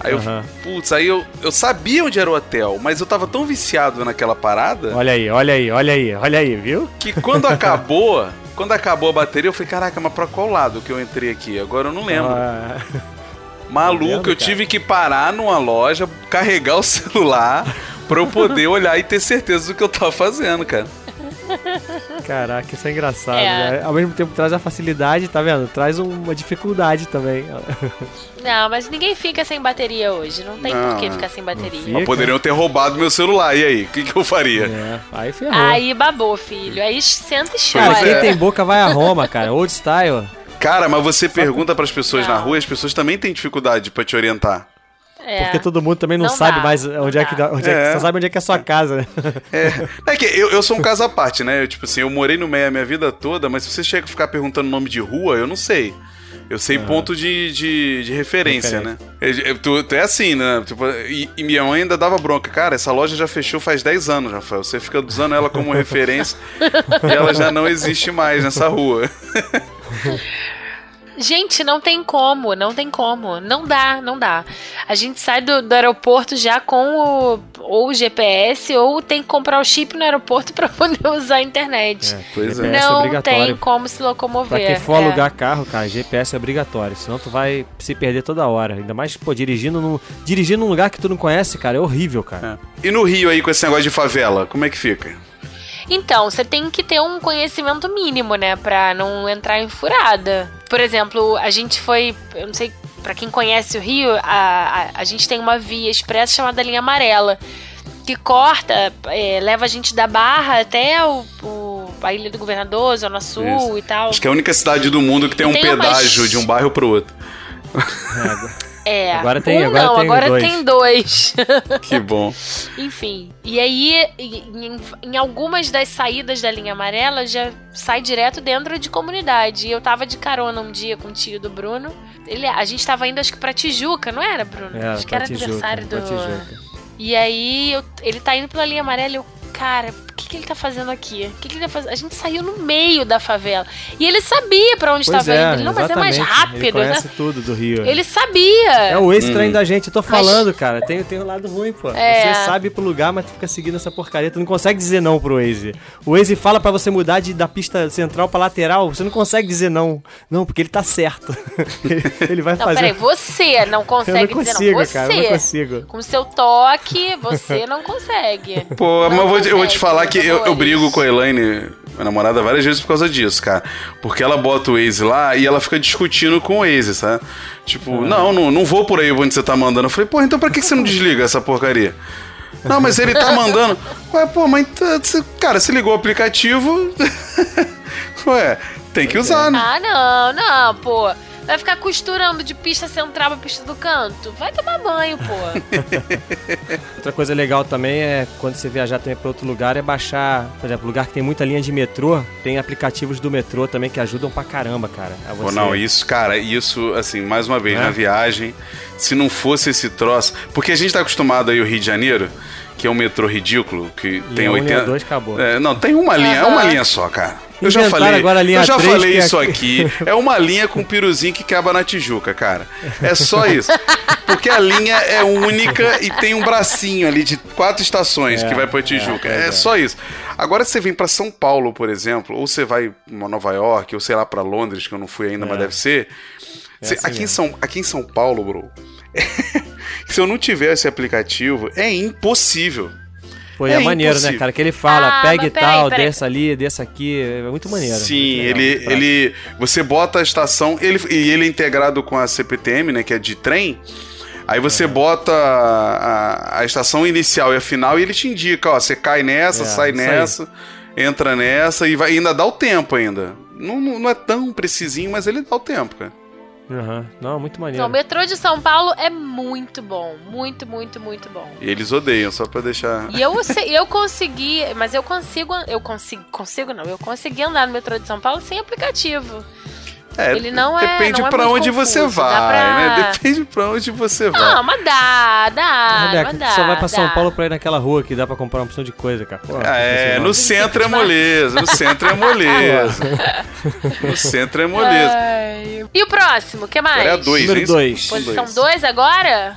Aí eu,
Aham.
putz, aí eu, eu sabia onde era o hotel, mas eu tava tão viciado naquela parada
Olha aí, olha aí, olha aí, olha aí, viu?
que quando acabou, (laughs) quando acabou a bateria, eu falei, caraca, mas pra qual lado que eu entrei aqui? Agora eu não lembro.
Ah, (laughs)
Maluco,
vendo,
eu
cara?
tive que parar numa loja, carregar o (laughs) celular pra eu poder olhar e ter certeza do que eu tava fazendo, cara. (laughs)
caraca, isso é engraçado,
É.
né? Ao mesmo tempo traz a facilidade, tá vendo? Traz uma dificuldade também. (laughs)
Não, mas ninguém fica sem bateria hoje. Não tem
Não,
por que ficar sem bateria.
fica.
Mas poderiam ter roubado meu celular, e aí? O que, que eu faria?
É, aí ferrou.
Aí babou, filho. Aí senta e
cara,
chora.
quem
é.
tem boca vai a Roma, cara. Old style.
Cara, mas você pergunta pras pessoas na
Não.
rua, as pessoas também têm dificuldade pra te orientar.
É.
Porque todo mundo também não,
Não
sabe
dá,
mais
não
onde é que,
dá.
onde é. que
É.
só sabe onde é que é a sua casa, né?
É, é que eu, eu sou um caso à parte, né? Eu, tipo assim, eu morei no meio a minha vida toda, mas se você chega a ficar perguntando nome de rua, eu não sei. Eu sei ponto de, de, de referência,
Referência.
né? Eu- eu- tu, tu é assim, né? Tipo, e, e minha mãe ainda dava bronca. Cara, essa loja já fechou faz 10 anos, Rafael. Você fica usando ela como (laughs) referência e ela já não existe mais nessa rua. (laughs)
Gente, não tem como, não tem como. Não dá, não dá. A gente sai do, do aeroporto já com o, ou o GPS ou tem que comprar o chip no aeroporto (laughs) pra poder usar a internet.
Pois é.
GPS
não
obrigatório.
tem como se locomover.
Pra quem for
É.
alugar carro, cara, GPS é obrigatório. Senão tu vai se perder toda hora. Ainda mais, pô, dirigindo num, dirigindo num lugar que tu não conhece, cara, é horrível, cara.
É. E no Rio aí, com esse negócio de favela, como é que fica?
Então, você tem que ter um conhecimento mínimo, né, Pra não entrar em furada. Por exemplo, a gente foi, eu não sei, pra quem conhece o Rio, a, a, a gente tem uma via expressa chamada linha amarela, que corta, é, leva a gente da Barra até o, o- a Ilha do Governador, Zona Sul
Isso.
e tal.
Acho que é a única cidade do mundo que tem um
Tem umas-
pedágio de um bairro pro outro.
É,
Agora tem-
um
agora
não,
tem
agora
dois.
tem dois. (laughs)
Que bom.
Enfim, e aí em, em algumas das saídas da linha amarela já sai direto dentro de comunidade. E eu tava de carona um dia com o tio do Bruno. Ele, a gente tava indo acho que pra Tijuca, não era, Bruno?
É,
acho que era
Tijuca,
aniversário do. E aí eu- ele tá indo pela linha amarela e eu, cara, que, que ele tá fazendo aqui? O que, que ele tá fazendo? A gente saiu no meio da favela. E ele sabia pra onde estava
é,
indo. Ele, não, mas é mais
exatamente.
rápido,
Ele
né?
conhece tudo do Rio.
Ele sabia.
É o Waze
Hum.
traindo a gente, eu tô falando, cara. Tem, tem um lado ruim, pô.
É.
Você sabe ir pro lugar, mas tu fica seguindo essa porcaria. Tu não consegue dizer não pro Waze. O Waze fala pra você mudar de, da pista central pra lateral. Você não consegue dizer não. Não, porque ele tá certo. ele, (laughs) ele vai
Não,
fazer.
peraí, você não
eu
consegue
não
dizer
consigo,
não. Você,
cara. Eu não consigo.
com seu toque, você não consegue.
Pô, mas
Não
eu vou, te- eu vou te falar que eu, eu brigo com a Elaine, minha namorada, várias vezes por causa disso, cara. Porque ela bota o Waze lá e ela fica discutindo com o Waze, sabe? Tipo, não, não, não vou por aí onde você tá mandando. Eu falei, pô, então pra que você não desliga essa porcaria? Não, mas ele tá mandando. Ué, pô, mas você- cara, se ligou o aplicativo. (laughs) Ué, tem que usar, né?
Ah, não, não, pô. Vai ficar costurando de pista central pra pista do canto? Vai tomar banho, pô. (laughs)
Outra coisa legal também é quando você viajar também pra outro lugar é baixar, por exemplo, lugar que tem muita linha de metrô, tem aplicativos do metrô também que ajudam pra caramba, cara. A
Pô,
você-
não, isso, cara, isso, assim, mais uma vez,
É?
na viagem, se não fosse esse troço. Porque a gente tá acostumado aí o Rio de Janeiro, que é um metrô ridículo, que tem
um,
80.
linha dois, acabou.
É, não, tem uma linha, é uma linha só, cara. Eu já falei,
agora a linha
eu já
3,
falei
é
isso
aqui.
aqui. (laughs) É uma linha com piruzinho que quebra na Tijuca, cara. É só (laughs) isso. Porque a linha é única e tem um bracinho ali de quatro estações
É,
que vai pra Tijuca.
é,
É,
é.
só isso. Agora você vem pra São Paulo, por exemplo, ou você vai pra Nova York, ou sei lá pra Londres, que eu não fui ainda, mas deve ser.
Assim
aqui, em. São, aqui em São Paulo, bro, (laughs) se eu não tiver esse aplicativo, é impossível.
Pô, é,
É
maneiro, né,
impossível.
cara? Que ele fala,
Ah,
e
peraí,
tal,
peraí.
desça ali, desça aqui. É muito maneiro.
Sim,
muito
ele, ele. Você bota a estação, ele, e ele é integrado com a CPTM, né? Que é de trem. Aí você bota a, a estação inicial e a final e ele te indica, ó, você cai nessa,
É,
sai
aí.
nessa, entra nessa e vai, e ainda dá o tempo ainda. Não, não, não é tão precisinho, mas ele dá o tempo, cara.
Aham. Não, muito maneiro.
Não, o metrô de São Paulo é muito bom. Muito, muito, muito bom.
E eles odeiam, só pra deixar.
E eu, eu consegui, mas eu consigo, eu consigo, consigo não, eu consegui andar no metrô de São Paulo sem aplicativo.
É,
ele não é-
Depende
não é
pra
muito
onde você
confuso,
vai,
dá pra-
né? Depende pra onde você vai.
Não, mas dá, dá,
Rebeca,
dá.
só vai pra São
dá.
Paulo pra ir naquela rua que dá pra comprar uma opção de coisa, cara. Pô,
Ah, é, no centro é moleza, no centro é (laughs) moleza. no centro é moleza.
Ai. E o próximo, o que mais?
Agora é a dois,
Número
hein?
dois.
Posição
Dois.
2 agora?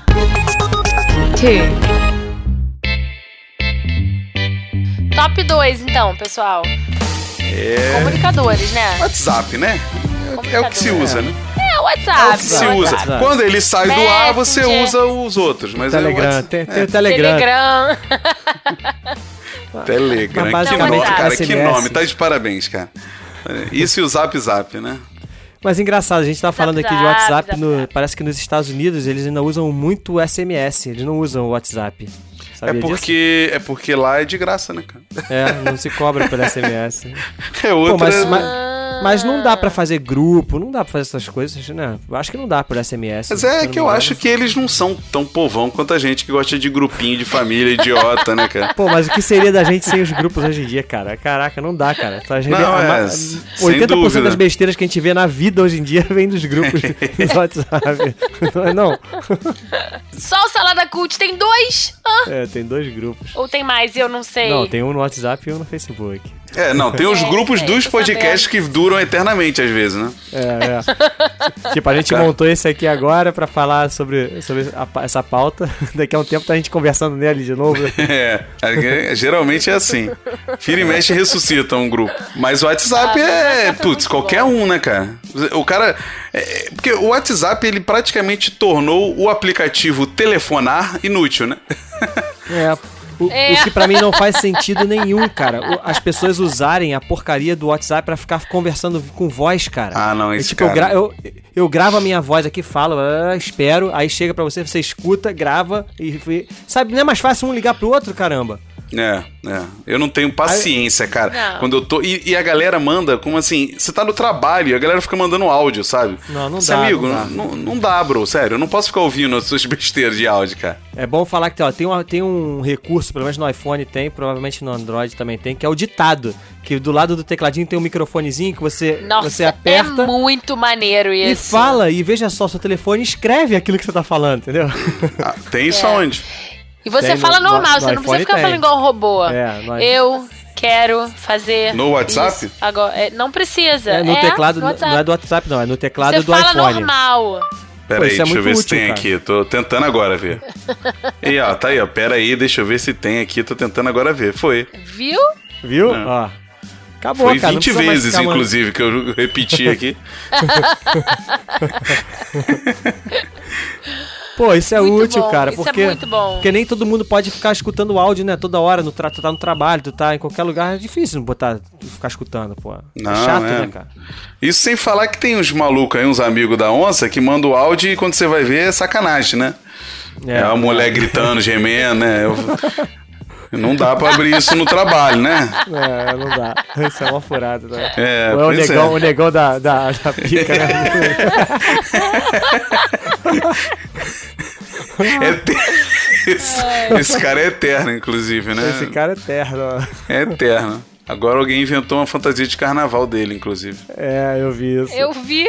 Top 2, então, pessoal.
É.
Comunicadores, né?
WhatsApp, né? É o que se usa, né?
É o
É o
WhatsApp.
que se
é o
usa.
WhatsApp.
Quando ele sai do ar, você
Messenger.
usa os outros. Mas é o
Telegram,
WhatsApp.
tem, tem o Telegram.
Telegram. (laughs)
Telegram.
Mas
Que
basicamente,
nome, cara, que
SMS.
nome. Tá de parabéns, cara. Isso e o Zap Zap, né?
Mas engraçado, a gente tá falando aqui de WhatsApp,
zap,
no-
zap.
parece que nos Estados Unidos eles ainda usam muito o SMS, eles não usam o WhatsApp.
É
disso?
porque, é porque lá é de graça, né, cara?
É, não se cobra pelo SMS. (laughs)
É outra.
Pô, mas, mas, mas não dá pra fazer grupo, não dá pra fazer essas coisas, né? Eu acho que não dá por SMS.
Mas é que eu acho que eles não são tão povão quanto a gente que gosta de grupinho de família idiota, né, cara?
Pô, mas o que seria da gente sem os grupos hoje em dia, cara? Caraca, não dá, cara. A gente
Não, é,
a ma-
sem
80%
dúvida.
das besteiras que a gente vê na vida hoje em dia (laughs) vem dos grupos (laughs) do WhatsApp. Não é não?
Só o Salada Cult tem dois? Ah,
É, tem dois grupos.
ou tem mais? Eu não sei.
Não, tem um no WhatsApp e um no Facebook.
É, não, tem os
É,
grupos
sei,
dos podcasts que duram eternamente, às vezes, né?
É, é. tipo, a gente
Cara.
montou esse aqui agora pra falar sobre, sobre a essa pauta. (laughs) Daqui a um tempo tá a gente conversando nele de novo. (laughs)
É, é, geralmente é assim. Fira e mexe ressuscita um grupo. Mas o WhatsApp
Ah,
é,
é
putz, qualquer
bom.
um, né, cara? O cara. é, porque o WhatsApp, ele praticamente tornou o aplicativo telefonar inútil, né?
É. O,
É.
o que pra mim não faz sentido nenhum, cara. O- as pessoas usarem a porcaria do WhatsApp pra ficar conversando com voz, cara.
Ah, não,
É
esse
tipo, eu,
cara-
gra- eu, eu gravo a minha voz aqui, falo, ah, espero, aí chega pra você, você escuta, grava e. e- Sabe, não é mais fácil um ligar pro outro, caramba?
É, é. Eu não tenho paciência, cara.
Não.
Quando eu tô. E, e a galera manda, como assim? Você tá no trabalho e a galera fica mandando áudio, sabe?
Não, não
Esse
dá,
amigo,
não dá.
não, não dá, bro. Sério, eu não posso ficar ouvindo as suas (laughs) besteiras de áudio, cara.
É bom falar que ó, tem, uma- tem um recurso, pelo menos no iPhone tem, provavelmente no Android também tem, que é o ditado. Que do lado do tecladinho tem um microfonezinho que você,
Nossa,
você aperta
é muito maneiro
e
isso.
fala, e veja só, seu telefone escreve aquilo que você tá falando, entendeu?
Ah, tem isso
É.
aonde?
E você
Tem
fala
no-
normal,
no
você não precisa ficar
tem.
falando igual um robô.
É, no-
Eu quero fazer.
No WhatsApp?
isso Agora, é, não precisa.
É, no
é,
teclado,
no WhatsApp.
não é do WhatsApp, não, é no teclado
Você
do
fala
iPhone.
normal.
Pera
Pô,
aí,
isso é
deixa eu ver se
útil,
tem
cara.
aqui. Tô tentando agora ver. (laughs) E ó, tá aí, ó. Pera aí, deixa eu ver se tem aqui. Tô tentando agora ver. Foi.
Viu?
Viu?
É.
Ó. Acabou,
Foi
cara. não
20
precisa mais
vezes, inclusive, que eu repeti aqui. (laughs) (laughs)
Pô, isso é
Muito
útil,
bom,
cara.
isso é
porque,
muito bom.
Porque nem todo mundo pode ficar escutando áudio, né? Toda hora. No tra... Tu tá no trabalho, tu tá em qualquer lugar. É difícil não botar, ficar escutando, pô.
Não,
é chato,
é.
né, cara?
Isso sem falar que tem uns malucos aí, uns amigos da onça, que mandam o áudio e quando você vai ver é sacanagem, né? É, a mulher gritando, gemendo, né? Eu- (laughs) Não dá pra abrir isso no trabalho, né? (laughs)
É, não dá. Isso é uma furada, né?
É,
Ou é o
pois
negão,
é.
o negão da, da, da pica, né?
É te- esse, esse cara é eterno, inclusive, né?
Esse cara é terno, ó.
É eterno. Agora alguém inventou uma fantasia de carnaval dele, inclusive.
É, eu vi isso.
Eu vi.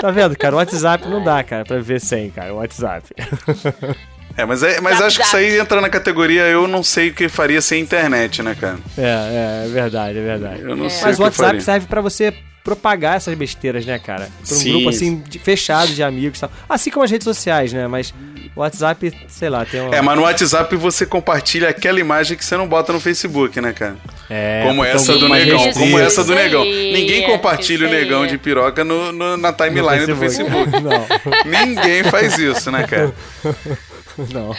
Tá vendo, cara? O WhatsApp não dá, cara, pra ver sem, cara. O WhatsApp. (laughs)
É, mas, é, mas
Zap,
acho que isso aí entra na categoria eu não sei o que faria sem internet, né, cara?
É, é, é verdade, é verdade.
Eu não sei
Mas
o
WhatsApp
faria.
serve pra você propagar essas besteiras, né, cara? Pra um
Sim.
grupo assim de- fechado de amigos e tal. Assim como as redes sociais, né? Mas o WhatsApp, sei lá, tem uma.
É, mas no WhatsApp você compartilha aquela imagem que você não bota no Facebook, né, cara?
É,
como essa
é
do negão,
restrito.
como essa do
Isso
negão. Ninguém compartilha o
isso
negão de piroca no, no- na timeline do Facebook. (laughs)
Não,
Ninguém faz isso, né, cara? (laughs) (laughs)
não.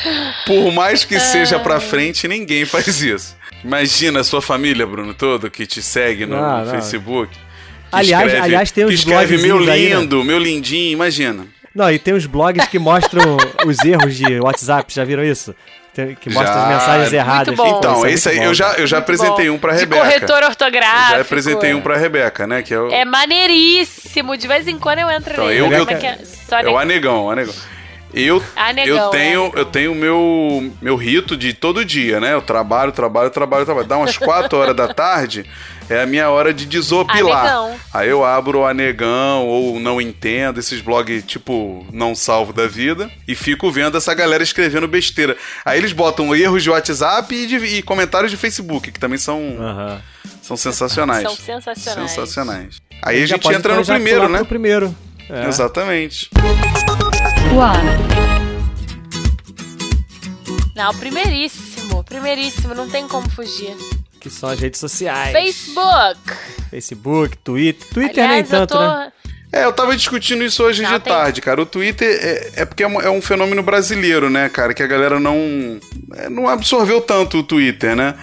Por mais que seja pra frente, ninguém faz isso. Imagina a sua família, Bruno, todo que te segue no,
Não,
no
não.
Facebook. que
Aliás- aliás, tem
que
uns
escreve meu
blogzinhos aí, né?
lindo, meu lindinho, imagina.
Não, e tem uns blogs que mostram (laughs) os erros de WhatsApp, já viram isso? Que mostram
Já.
as mensagens erradas.
bom.
Então,
isso é
esse aí eu
bom,
já, eu já apresentei
Bom,
um pra
de
Rebeca.
corretor ortográfico.
Já apresentei um pra Rebeca, né? Que é o,
É maneiríssimo. De vez em quando eu entro
Então,
nele.
eu-
eu-
é que é? Só
é o Anegão, o Anegão. Eu,
Anegão,
eu
é,
tenho,
Anegão.
eu tenho meu meu rito de todo dia, né? Eu trabalho, trabalho, trabalho, trabalho. Dá umas 4 horas da tarde, é a minha hora de desopilar.
Anegão.
Aí eu abro o Anegão ou Não Entendo, esses blogs tipo Não Salvo da Vida, e fico vendo essa galera escrevendo besteira. Aí eles botam erros de WhatsApp e, de- e comentários de Facebook, que também são, são sensacionais.
São sensacionais.
Sensacionais. Aí a gente entra no primeiro, né?
pro primeiro. É.
Exatamente.
Não, primeiríssimo. Primeiríssimo. Não tem como fugir.
Que são as redes sociais.
Facebook.
Facebook, Twitter. Twitter
Aliás,
nem tanto,
eu tô...
né?
É, eu tava discutindo isso hoje
Não,
de
tem-
tarde, cara. O Twitter é, é porque é um, é um fenômeno brasileiro, né, cara? Que a galera não, é, não absorveu tanto o Twitter, né?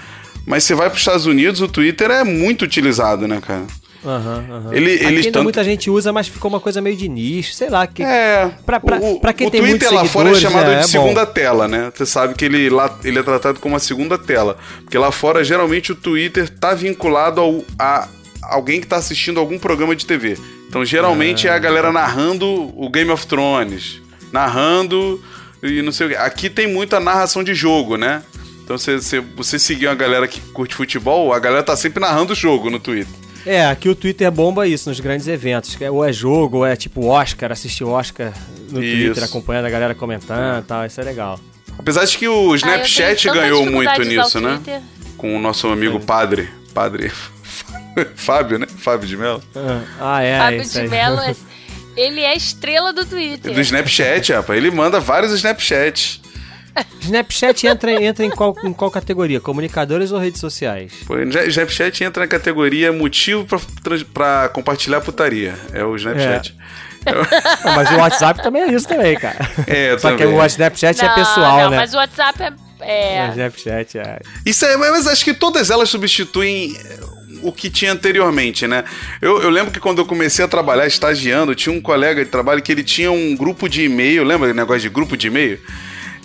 Mas você vai pros Estados Unidos, o Twitter é muito utilizado, né, cara?
Aham, aham.
Ele-
ainda
tanto-
muita gente usa, mas ficou uma coisa meio de nicho, sei lá. Que...
É.
Pra- pra-
o,
pra quem
o
tem
Twitter lá fora é chamado
é, é
de
bom.
segunda tela, né? Você sabe que ele, lá, ele é tratado como a segunda tela. Porque lá fora, geralmente, o Twitter tá vinculado ao, a alguém que tá assistindo algum programa de TV. Então, geralmente, é a galera narrando o Game of Thrones. Narrando e não sei o quê. Aqui tem muita narração de jogo, né? Então, você, você, você seguir uma galera que curte futebol, a galera tá sempre narrando o jogo no Twitter.
É, aqui o Twitter bomba isso nos grandes eventos. que é- Ou é jogo, ou é tipo Oscar, assistir Oscar no
Isso.
Twitter, acompanhando a galera comentando e tal. Isso é legal.
Apesar de que o
Ah,
Snapchat
tanta
ganhou muito nisso, né?
Twitter.
com o nosso amigo padre. Padre. (laughs) Fábio, né? Fábio de Mello.
Ah, é.
Fábio
isso
de
aí.
Mello, é- (laughs) ele é estrela do Twitter.
Do Snapchat, rapaz. Ele manda vários Snapchats.
Snapchat entra, entra em, qual, em qual categoria? Comunicadores ou redes sociais?
Pô, Snapchat entra na categoria motivo pra compartilhar putaria. É o Snapchat.
Ah, (laughs) mas o WhatsApp também é isso também, cara.
É, (laughs)
Só que
também.
o Snapchat é
Não,
pessoal,
não,
né?
mas o WhatsApp é...
O
é...
Snapchat é.
Isso é, mas acho que todas elas substituem eh, o que tinha anteriormente, né? Eu, eu lembro que quando eu comecei a trabalhar estagiando, tinha um colega de trabalho que ele tinha um grupo de e-mail, lembra o negócio de grupo de e-mail?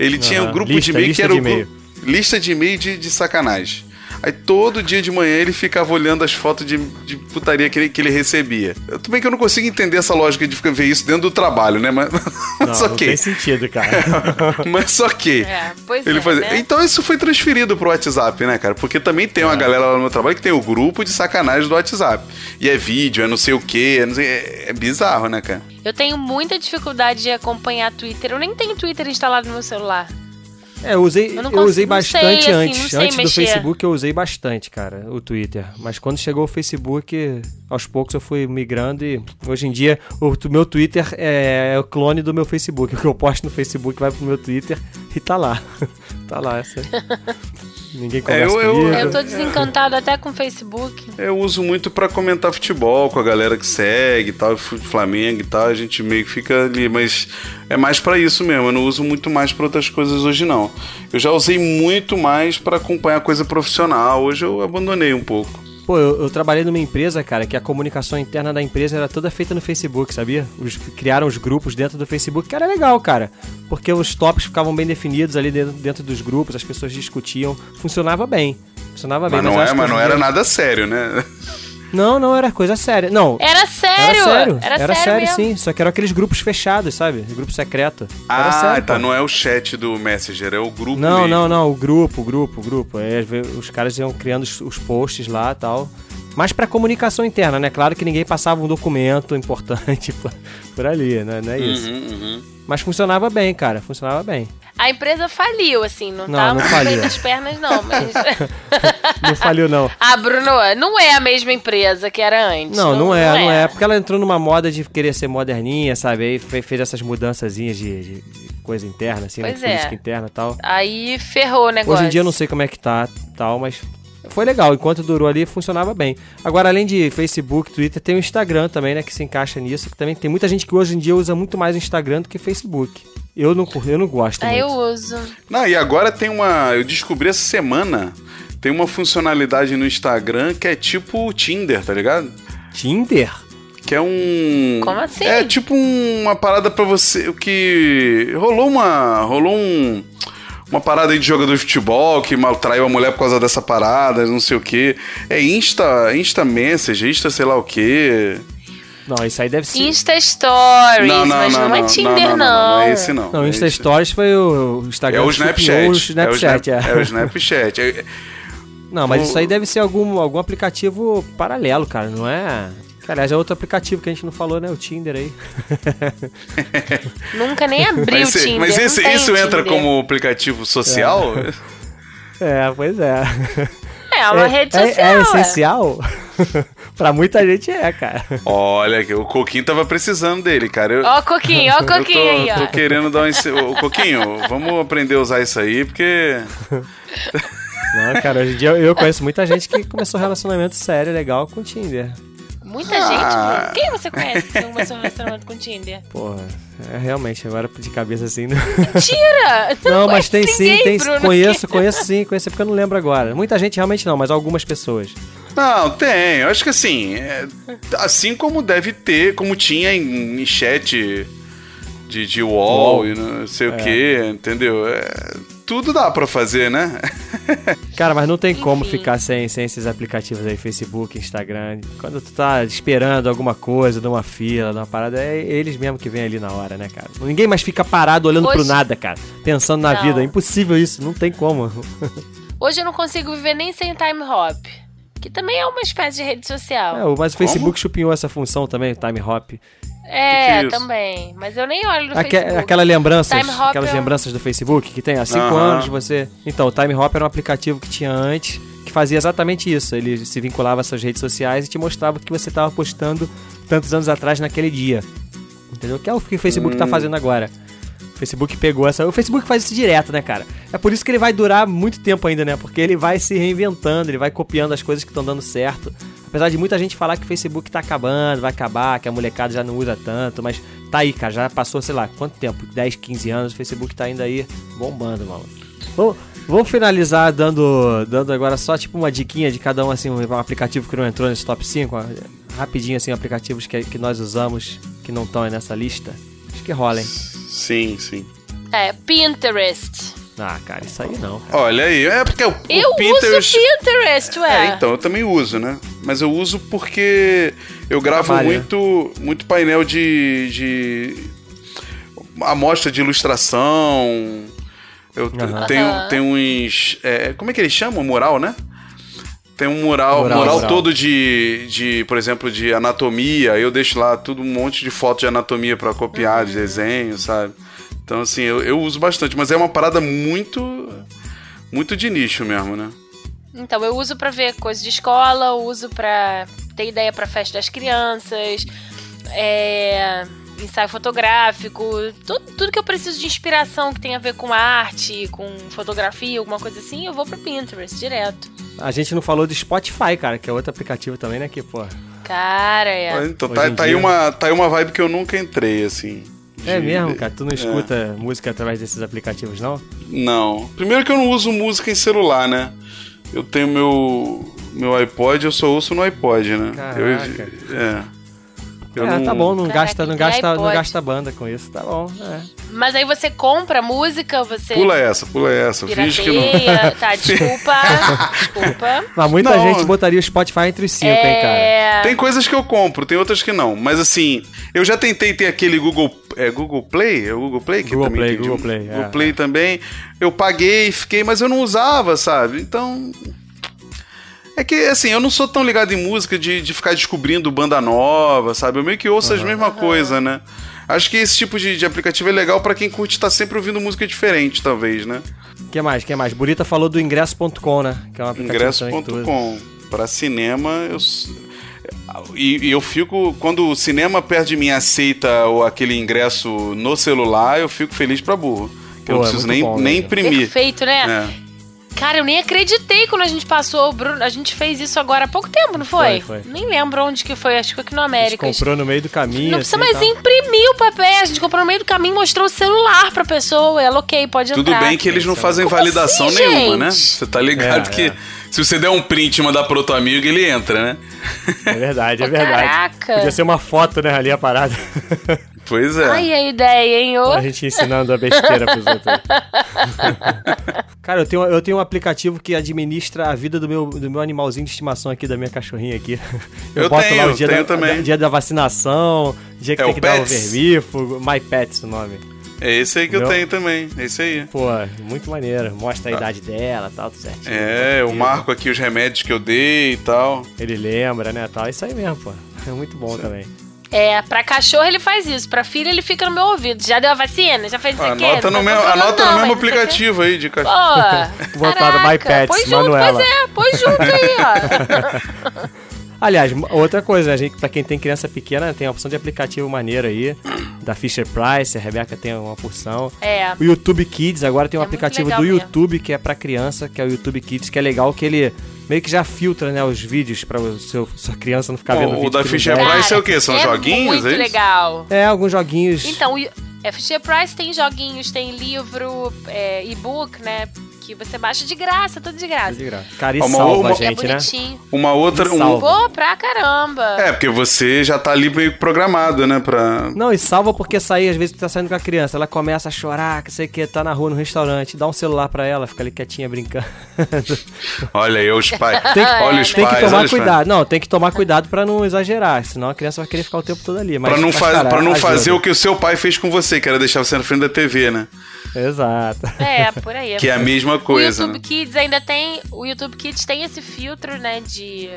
Ele tinha um grupo
lista,
de e-mail que
lista
era
de
o gru-
e-mail.
lista de e-mail de, de sacanagem. Aí todo dia de manhã ele ficava olhando as fotos de, de putaria que ele, que ele recebia. Eu, tudo bem que eu não consigo entender essa lógica de ficar ver isso dentro do trabalho, né? Mas, (laughs)
Não,
mas
não
ok.
tem sentido, cara. (laughs)
Mas ok.
É, pois
Ele
é,
fazia-
né?
Então isso foi transferido pro WhatsApp, né, cara? Porque também tem
É.
uma galera lá no meu trabalho que tem o grupo de sacanagem do WhatsApp. E é vídeo, é não sei o quê, é, não sei- é- é bizarro, né, cara?
Eu tenho muita dificuldade de acompanhar Twitter. Eu nem tenho Twitter instalado no meu celular.
É, eu usei,
Eu não
eu usei
consigo- sei,
bastante
assim, não
antes.
sei
Antes do
mexer.
Facebook eu usei bastante, cara, o Twitter. Mas quando chegou o Facebook, aos poucos eu fui migrando e hoje em dia o meu Twitter é, o clone do meu Facebook. O que eu posto no Facebook vai pro meu Twitter e tá lá. (laughs) tá lá. Essa... (laughs) Ninguém conversa
eu- eu-
comigo.
Eu tô desencantado até com o Facebook.
Eu uso muito pra comentar futebol com a galera que segue e tal, Flamengo e tal, a gente meio que fica ali, mas é mais pra isso mesmo, eu não uso muito mais pra outras coisas hoje não. Eu já usei muito mais pra acompanhar coisa profissional, hoje eu abandonei um pouco.
Pô, eu, eu trabalhei numa empresa, cara, que a comunicação interna da empresa era toda feita no Facebook, sabia? Os, criaram os grupos dentro do Facebook, que era legal, cara. Porque os tópicos ficavam bem definidos ali dentro, dentro dos grupos, as pessoas discutiam. Funcionava bem. Funcionava bem.
Mas não, é, mas não era nada sério, né?
Não, não era coisa séria. Não.
Era sério!
Era sério,
Era, sério, mesmo.
sim. Só que eram aqueles grupos fechados, sabe? Grupo secreto. Era
Ah,
sério,
tá,
pô.
não é o chat do Messenger, é o grupo
Não,
mesmo.
não, não, o grupo, o grupo, o grupo. Aí, os caras iam criando os, os posts lá e tal. Mas pra comunicação interna, né? Claro que ninguém passava um documento (laughs) importante por, por ali, né? Não é isso.
Uhum, uhum.
Mas funcionava bem, cara, funcionava bem.
A empresa faliu, assim, não,
Não,
tá
não faliu.
das pernas, não, mas. (laughs)
Não falhou, não.
ah, Bruno, não é a mesma empresa que era antes.
Não, não é, não é. Porque ela entrou numa moda de querer ser moderninha, sabe? Aí fe- fez essas mudançazinhas de, de- de coisa interna, assim, né?
Pois
de
é.
política interna e tal.
Aí ferrou o negócio.
Hoje em dia eu não sei como é que tá tal, mas foi legal. Enquanto durou ali, funcionava bem. Agora, além de Facebook, Twitter, tem o Instagram também, né? Que se encaixa nisso. Que também tem muita gente que hoje em dia usa muito mais o Instagram do que Facebook. Eu não, eu não gosto
Ah,
muito.
eu uso.
Não, e agora tem uma. Eu descobri essa semana. Tem uma funcionalidade no Instagram que é tipo o Tinder, tá ligado?
Tinder?
Que é um.
Como assim?
É tipo um- uma parada pra você. O que. Rolou uma. Rolou um. Uma parada aí de jogador de futebol que maltraiu a mulher por causa dessa parada, não sei o que. É Insta. Insta Message, Insta sei lá o que.
Não, isso aí deve ser.
Insta Stories, mas não, é Tinder, não.
não, é esse não.
Não,
É
Insta
esse.
Stories foi o o
É
Instagram
o Snapchat.
o Snapchat,
é, o
é.
Snap- é o Snapchat. É-
Não, mas
O-
isso aí deve ser algum, algum aplicativo paralelo, cara, não é? Que, aliás, é outro aplicativo que a gente não falou, né? O Tinder aí. (laughs)
Nunca nem abri
Mas,
o Tinder.
mas
não
esse-
tem
isso entra
Tinder.
como aplicativo social?
É, pois é. (laughs)
É, uma rede
é,
social.
É,
é.
essencial? (laughs) pra muita gente é, cara.
Olha, que o Coquinho tava precisando dele, cara. Eu,
Ó o Coquinho, ó o (laughs)
eu
Coquinho
tô,
aí, ó.
tô querendo dar um. Ô, Coquinho, vamos aprender a usar isso aí, porque.
Não, cara, hoje em dia eu- eu conheço muita gente que começou um relacionamento sério, legal com o Tinder.
Muita
Ah.
gente. Quem você conhece que começou um relacionamento com o Tinder?
Porra, é realmente, agora de cabeça assim. Não,
Mentira! (laughs)
não mas
conheço
tem sim, tem
Bruno,
Conheço, conheço sim, conheço porque eu não lembro agora. Muita gente realmente não, mas algumas pessoas.
Não, tem. Eu acho que assim. é, assim como deve ter, como tinha em, em chat de, de wall
Wall.
e não sei o
É.
que, entendeu? É, tudo dá pra fazer, né? (laughs)
Cara, mas não tem como
Enfim.
ficar sem, sem esses aplicativos aí, Facebook, Instagram. Quando tu tá esperando alguma coisa, numa fila, numa parada, é eles mesmo que vêm ali na hora, né, cara? Ninguém mais fica parado olhando pro
Hoje-
nada, cara. Pensando na
Não.
vida. É impossível isso, não tem como. (laughs)
Hoje eu não consigo viver nem sem time hop. Que também é uma espécie de rede social.
É, mas o Facebook chupinhou essa função também, o time hop.
É,
que é isso?
também. Mas eu nem olho no
Aque-
Facebook.
aquela lembranças, aquelas
é um-
lembranças do Facebook que tem há cinco
Aham.
anos você. Então, o Time Hop era um aplicativo que tinha antes que fazia exatamente isso. Ele se vinculava às suas redes sociais e te mostrava o que você estava postando tantos anos atrás naquele dia. Entendeu? Que é o que o Facebook
Hum.
tá fazendo agora. O Facebook pegou essa. O Facebook faz isso direto, né, cara? É por isso que ele vai durar muito tempo ainda, né? Porque ele vai se reinventando, ele vai copiando as coisas que estão dando certo. Apesar de muita gente falar que o Facebook tá acabando, vai acabar, que a molecada já não usa tanto, mas tá aí, cara. Já passou, sei lá, quanto tempo? 10, 15 anos, o Facebook tá ainda aí bombando, mano. Vamos, vamos finalizar dando, dando agora só tipo uma diquinha de cada um, assim, um, aplicativo que não entrou nesse top 5. ó. Rapidinho, assim, aplicativos que, que nós usamos que não estão aí nessa lista. Acho que rola, hein?
Sim, sim.
É, Pinterest.
Ah, cara, isso aí não. cara.
Olha aí, é porque o, o
Eu
Pinterest.
uso Pinterest, ué.
É, então, eu também uso, né? Mas eu uso porque eu gravo
Trabalha.
muito, muito painel de, de amostra de ilustração. Eu
Aham.
tenho, tenho uns. é, como é que eles chamam? Mural, né? Tem um mural,
Mural,
mural,
mural.
todo de, de, por exemplo, de anatomia. Eu deixo lá tudo um monte de foto de anatomia pra copiar, de desenho, sabe? Então, assim, eu, eu uso bastante, mas é uma parada muito. Muito de nicho mesmo, né?
Então, eu uso pra ver coisas de escola, eu uso pra ter ideia pra festa das crianças, é, ensaio fotográfico, tudo, tudo que eu preciso de inspiração que tem a ver com arte, com fotografia, alguma coisa assim, eu vou pro Pinterest direto.
A gente não falou de Spotify, cara, que é outro aplicativo também, né? Que, pô.
Cara, é.
Então tá, tá aí uma, tá aí uma vibe que eu nunca entrei, assim.
É mesmo, cara? Tu não escuta música através desses aplicativos, não?
Não. Primeiro que eu não uso música em celular, né? Eu tenho meu meu iPod, eu só ouço no iPod, né?
Caraca.
Eu, é. Eu
é,
não-
tá bom, não
Caraca,
gasta, não gasta, não
iPod.
gasta banda com isso, tá bom. É.
Mas aí você compra música, você.
Pula essa, pula essa. Finge que não.
Pirateia. (laughs) Tá, desculpa. (laughs) desculpa.
Mas muita
Não.
gente botaria o Spotify entre os cinco, hein, cara?
É.
Tem coisas que eu compro, tem outras que não. Mas assim, eu já tentei ter aquele Google. É Google Play? É o Google Play que
Google
também
Play, Google Play,
Google
é.
Play também. Eu paguei, fiquei, mas eu não usava, sabe? Então. É que, assim, eu não sou tão ligado em música de, de ficar descobrindo banda nova, sabe? Eu meio que ouço as mesmas coisas, né? Acho que esse tipo de, de aplicativo é legal pra quem curte estar sempre ouvindo música diferente, talvez, né?
O que mais? que mais? Burita falou do ingresso.com, né? Que é um aplicativo.
Ingresso.com. Pra cinema, eu. E, e eu fico. Quando o cinema perto de mim aceita o- aquele ingresso no celular, eu fico feliz pra burro. Que eu
Pô,
não
é
preciso
muito
nem,
bom
nem imprimir.
Perfeito, né?
É.
Cara, eu nem acreditei quando a gente passou, Bruno. A gente fez isso agora há pouco tempo, não foi?
Foi, foi.
Nem lembro onde que foi, acho que foi aqui no
A gente
América.
comprou no meio do caminho.
Não
assim,
precisa mais
tal.
imprimir o papel. A gente comprou no meio do caminho, mostrou o celular pra pessoa. Ela, ok, pode
Tudo
entrar.
bem que eles não fazem
Como
validação
assim,
nenhuma, né? Você tá ligado
É,
que
é.
Se você der um print e mandar pro outro amigo, ele entra, né?
É verdade, é (laughs) verdade.
caraca.
Podia ser uma foto, né, ali a parada. (laughs)
Pois é.
Ai, a ideia, hein? ô?
a gente ensinando a besteira pros outros. (laughs) Cara, eu tenho, eu tenho um aplicativo que administra a vida do meu, do meu animalzinho de estimação aqui, da minha cachorrinha aqui.
Eu
boto
tenho,
lá o
eu
dia,
tenho
da,
também.
da- dia da vacinação, dia que
É
tem que dar o
Pets?
vermífugo, My Pets o nome.
É esse aí que eu
Meu-
tenho também. É esse aí.
Pô, muito maneiro. Mostra a idade dela e tal, tudo certinho.
É, eu marco aqui os remédios que eu dei e tal.
Ele lembra, né, tal. Isso aí mesmo, pô. É muito bom também.
É, pra cachorro ele faz isso. Pra filho ele fica no meu ouvido. Já deu a vacina? Já fez isso aqui?
Anota no, mesmo, anota no mesmo aplicativo aí de cachorro.
Pô, (laughs)
Botaram
caraca,
My Pets,
põe junto,
Manuela.
Pois é, põe junto aí, ó. (laughs)
Aliás, outra coisa, né, gente, pra quem tem criança pequena, tem a opção de aplicativo maneiro aí, da Fisher Price, a Rebeca tem uma porção.
É.
O YouTube Kids, agora tem um
É
aplicativo do
mesmo.
YouTube que é pra criança, que é o YouTube Kids, que é legal que ele meio que já filtra, né, os vídeos pra o seu, sua criança não ficar vendo
Bom, o
vídeo
da
que não
Fisher. Price é o quê? São joguinhos,
muito
é
legal.
É, alguns joguinhos.
Então, o é, Fisher Price tem joguinhos, tem livro, é, e-book, né? Que você baixa de graça, tudo de graça.
de graça. Cara, e
Uma-
salva
uma-
a
é
gente, né?
Uma outra. um-.
Pô, pra caramba.
É, porque você já tá ali meio programado, né? Pra.
Não, e salva porque sair, às vezes tu tá saindo com a criança, ela começa a chorar, que sei o que, tá na rua, no restaurante, dá um celular pra ela, fica ali quietinha brincando. (laughs)
Olha aí, os pais. (laughs)
Tem que,
olha os
tem que
pais, olha
tomar
os pais.
cuidado. Não, tem que tomar cuidado pra não exagerar, senão a criança vai querer ficar o tempo todo ali. Mas,
Pra não,
mas,
fa
cara,
pra não
ajuda.
fazer o que o seu pai fez com você, que era deixar você na frente da TV, né?
Exato.
É, por aí.
Que é a mesma coisa.
O YouTube
né?
Kids ainda tem. O YouTube Kids tem esse filtro, né, de.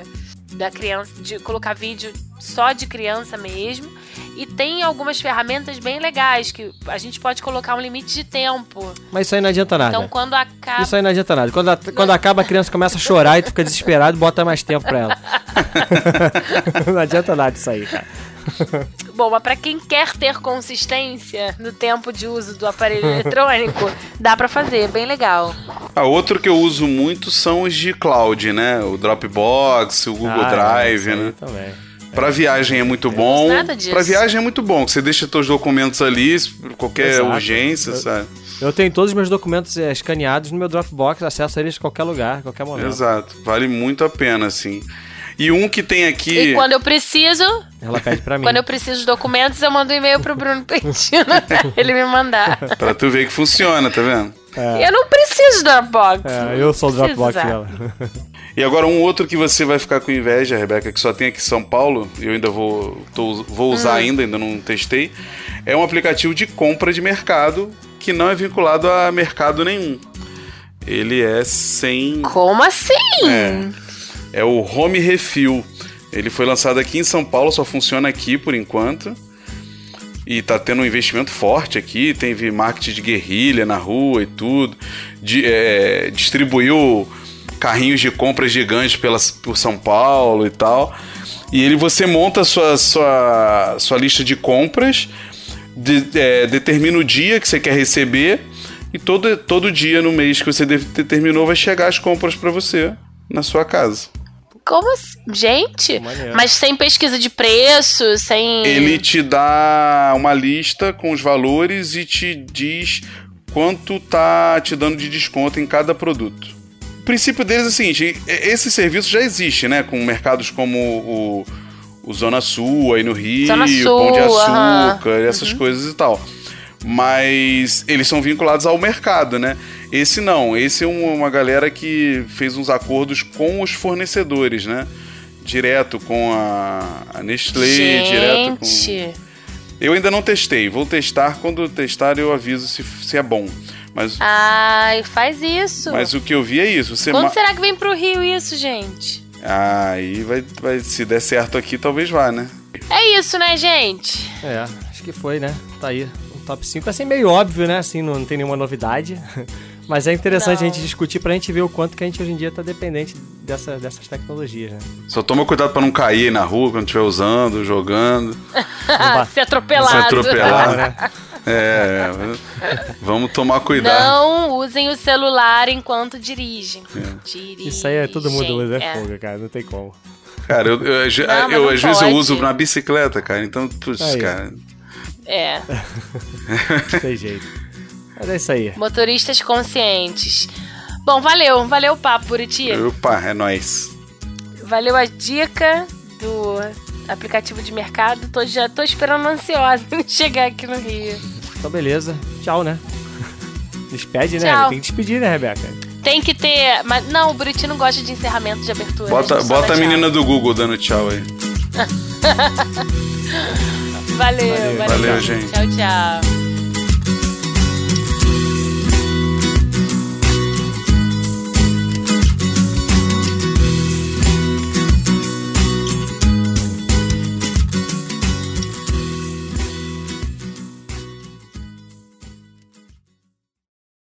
Da criança, de colocar vídeo só de criança mesmo. E tem algumas ferramentas bem legais que a gente pode colocar um limite de tempo.
Mas isso aí não adianta nada.
Então quando acaba.
Isso aí não adianta nada. Quando, a- quando acaba, a criança começa a chorar e tu fica desesperado, bota mais tempo pra ela. (laughs) não adianta nada isso aí, cara. (laughs)
Bom, mas pra quem quer ter consistência no tempo de uso do aparelho (laughs) eletrônico, dá pra fazer, é bem legal.
Ah, outro que eu uso muito são os de cloud, né? O Dropbox, o Google
Ah,
Drive,
aí
né?
Também.
Pra viagem é muito bom.
nada disso.
Pra viagem é muito bom, que você deixa seus documentos ali, por qualquer
Exato.
urgência,
Eu-
sabe?
Eu tenho todos os meus documentos eh, escaneados no meu Dropbox, acesso a eles em qualquer lugar, qualquer momento.
Exato. Vale muito a pena, assim. E um que tem aqui.
E quando eu preciso,
Ela pede pra mim.
quando eu preciso de documentos, eu mando um e-mail pro Bruno Pentino (laughs) pra ele me mandar.
Pra tu ver que funciona, tá vendo?
Eu não preciso de Dropbox.
É, eu sou o
Não
Dropbox dela.
E agora um outro que você vai ficar com inveja, Rebeca, que só tem aqui em São Paulo, eu ainda vou, tô- vou usar
Hum.
ainda, ainda não testei. É um aplicativo de compra de mercado que não é vinculado a mercado nenhum. Ele é sem.
Como assim?
É, é o Home Refill. Ele foi lançado aqui em São Paulo, só funciona aqui por enquanto. e tá tendo um investimento forte aqui, teve marketing de guerrilha na rua e tudo, de, é, distribuiu carrinhos de compras gigantes pela, por São Paulo e tal. E ele você monta a sua, sua, sua lista de compras, de- é, determina o dia que você quer receber, e todo, todo dia no mês que você de- determinou vai chegar as compras para você na sua casa.
Como assim? Gente,
Maneiro.
mas sem pesquisa de preço, sem.
Ele te dá uma lista com os valores e te diz quanto tá te dando de desconto em cada produto. O princípio deles é o seguinte: esse serviço já existe, né? Com mercados como o, o Zona Sul aí no Rio,
Zona Sul,
Pão de. Açúcar, essas coisas e tal. Mas eles são vinculados ao mercado, né? Esse não, esse é um- uma galera que fez uns acordos com os fornecedores, né? Direto com a, a Nestlé, direto com.
Gente.
Eu ainda não testei, vou testar. Quando testar, eu aviso se, se é bom. Mas,
Ai, faz isso.
mas o que eu vi é isso. Você
Quando
ma-
será que vem pro Rio isso, gente?
Ah, aí vai, vai. Se der certo aqui, talvez vá, né?
É isso, né, gente?
É, acho que foi, né? Tá aí. Top 5. Assim, meio óbvio, né? Assim, não tem nenhuma novidade. (laughs) Mas é interessante
Não.
a gente discutir pra gente ver o quanto que a gente hoje em dia tá dependente dessa, dessas tecnologias, né?
Só toma cuidado pra não cair na rua quando estiver usando, jogando. (laughs)
Ser atropelado.
Se atropelar.
né? (laughs)
É, vamos tomar cuidado.
Não usem o celular enquanto dirigem. Dirigem.
Isso aí é todo mundo usa, é
É.
cara. Não tem como.
Cara, eu, eu, eu-
Não,
eu,
não
às vezes eu
pode.
uso na bicicleta, cara. Então, putz, cara.
É. (laughs)
Não tem jeito. Mas é isso aí.
Motoristas conscientes. Bom, valeu. Valeu o papo, Buriti.
Opa, é nóis.
Valeu a dica do aplicativo de mercado. Tô, já tô esperando ansiosa (laughs) chegar aqui no Rio.
Então, beleza. Tchau, né? (laughs) Despede, né?
Tchau.
Tem que despedir, né, Rebeca?
Tem que ter. Mas não, o Buriti não gosta de encerramento de abertura.
Bota, bota a menina do Google dando tchau aí.
Valeu, valeu.
Valeu, gente.
Tchau, tchau.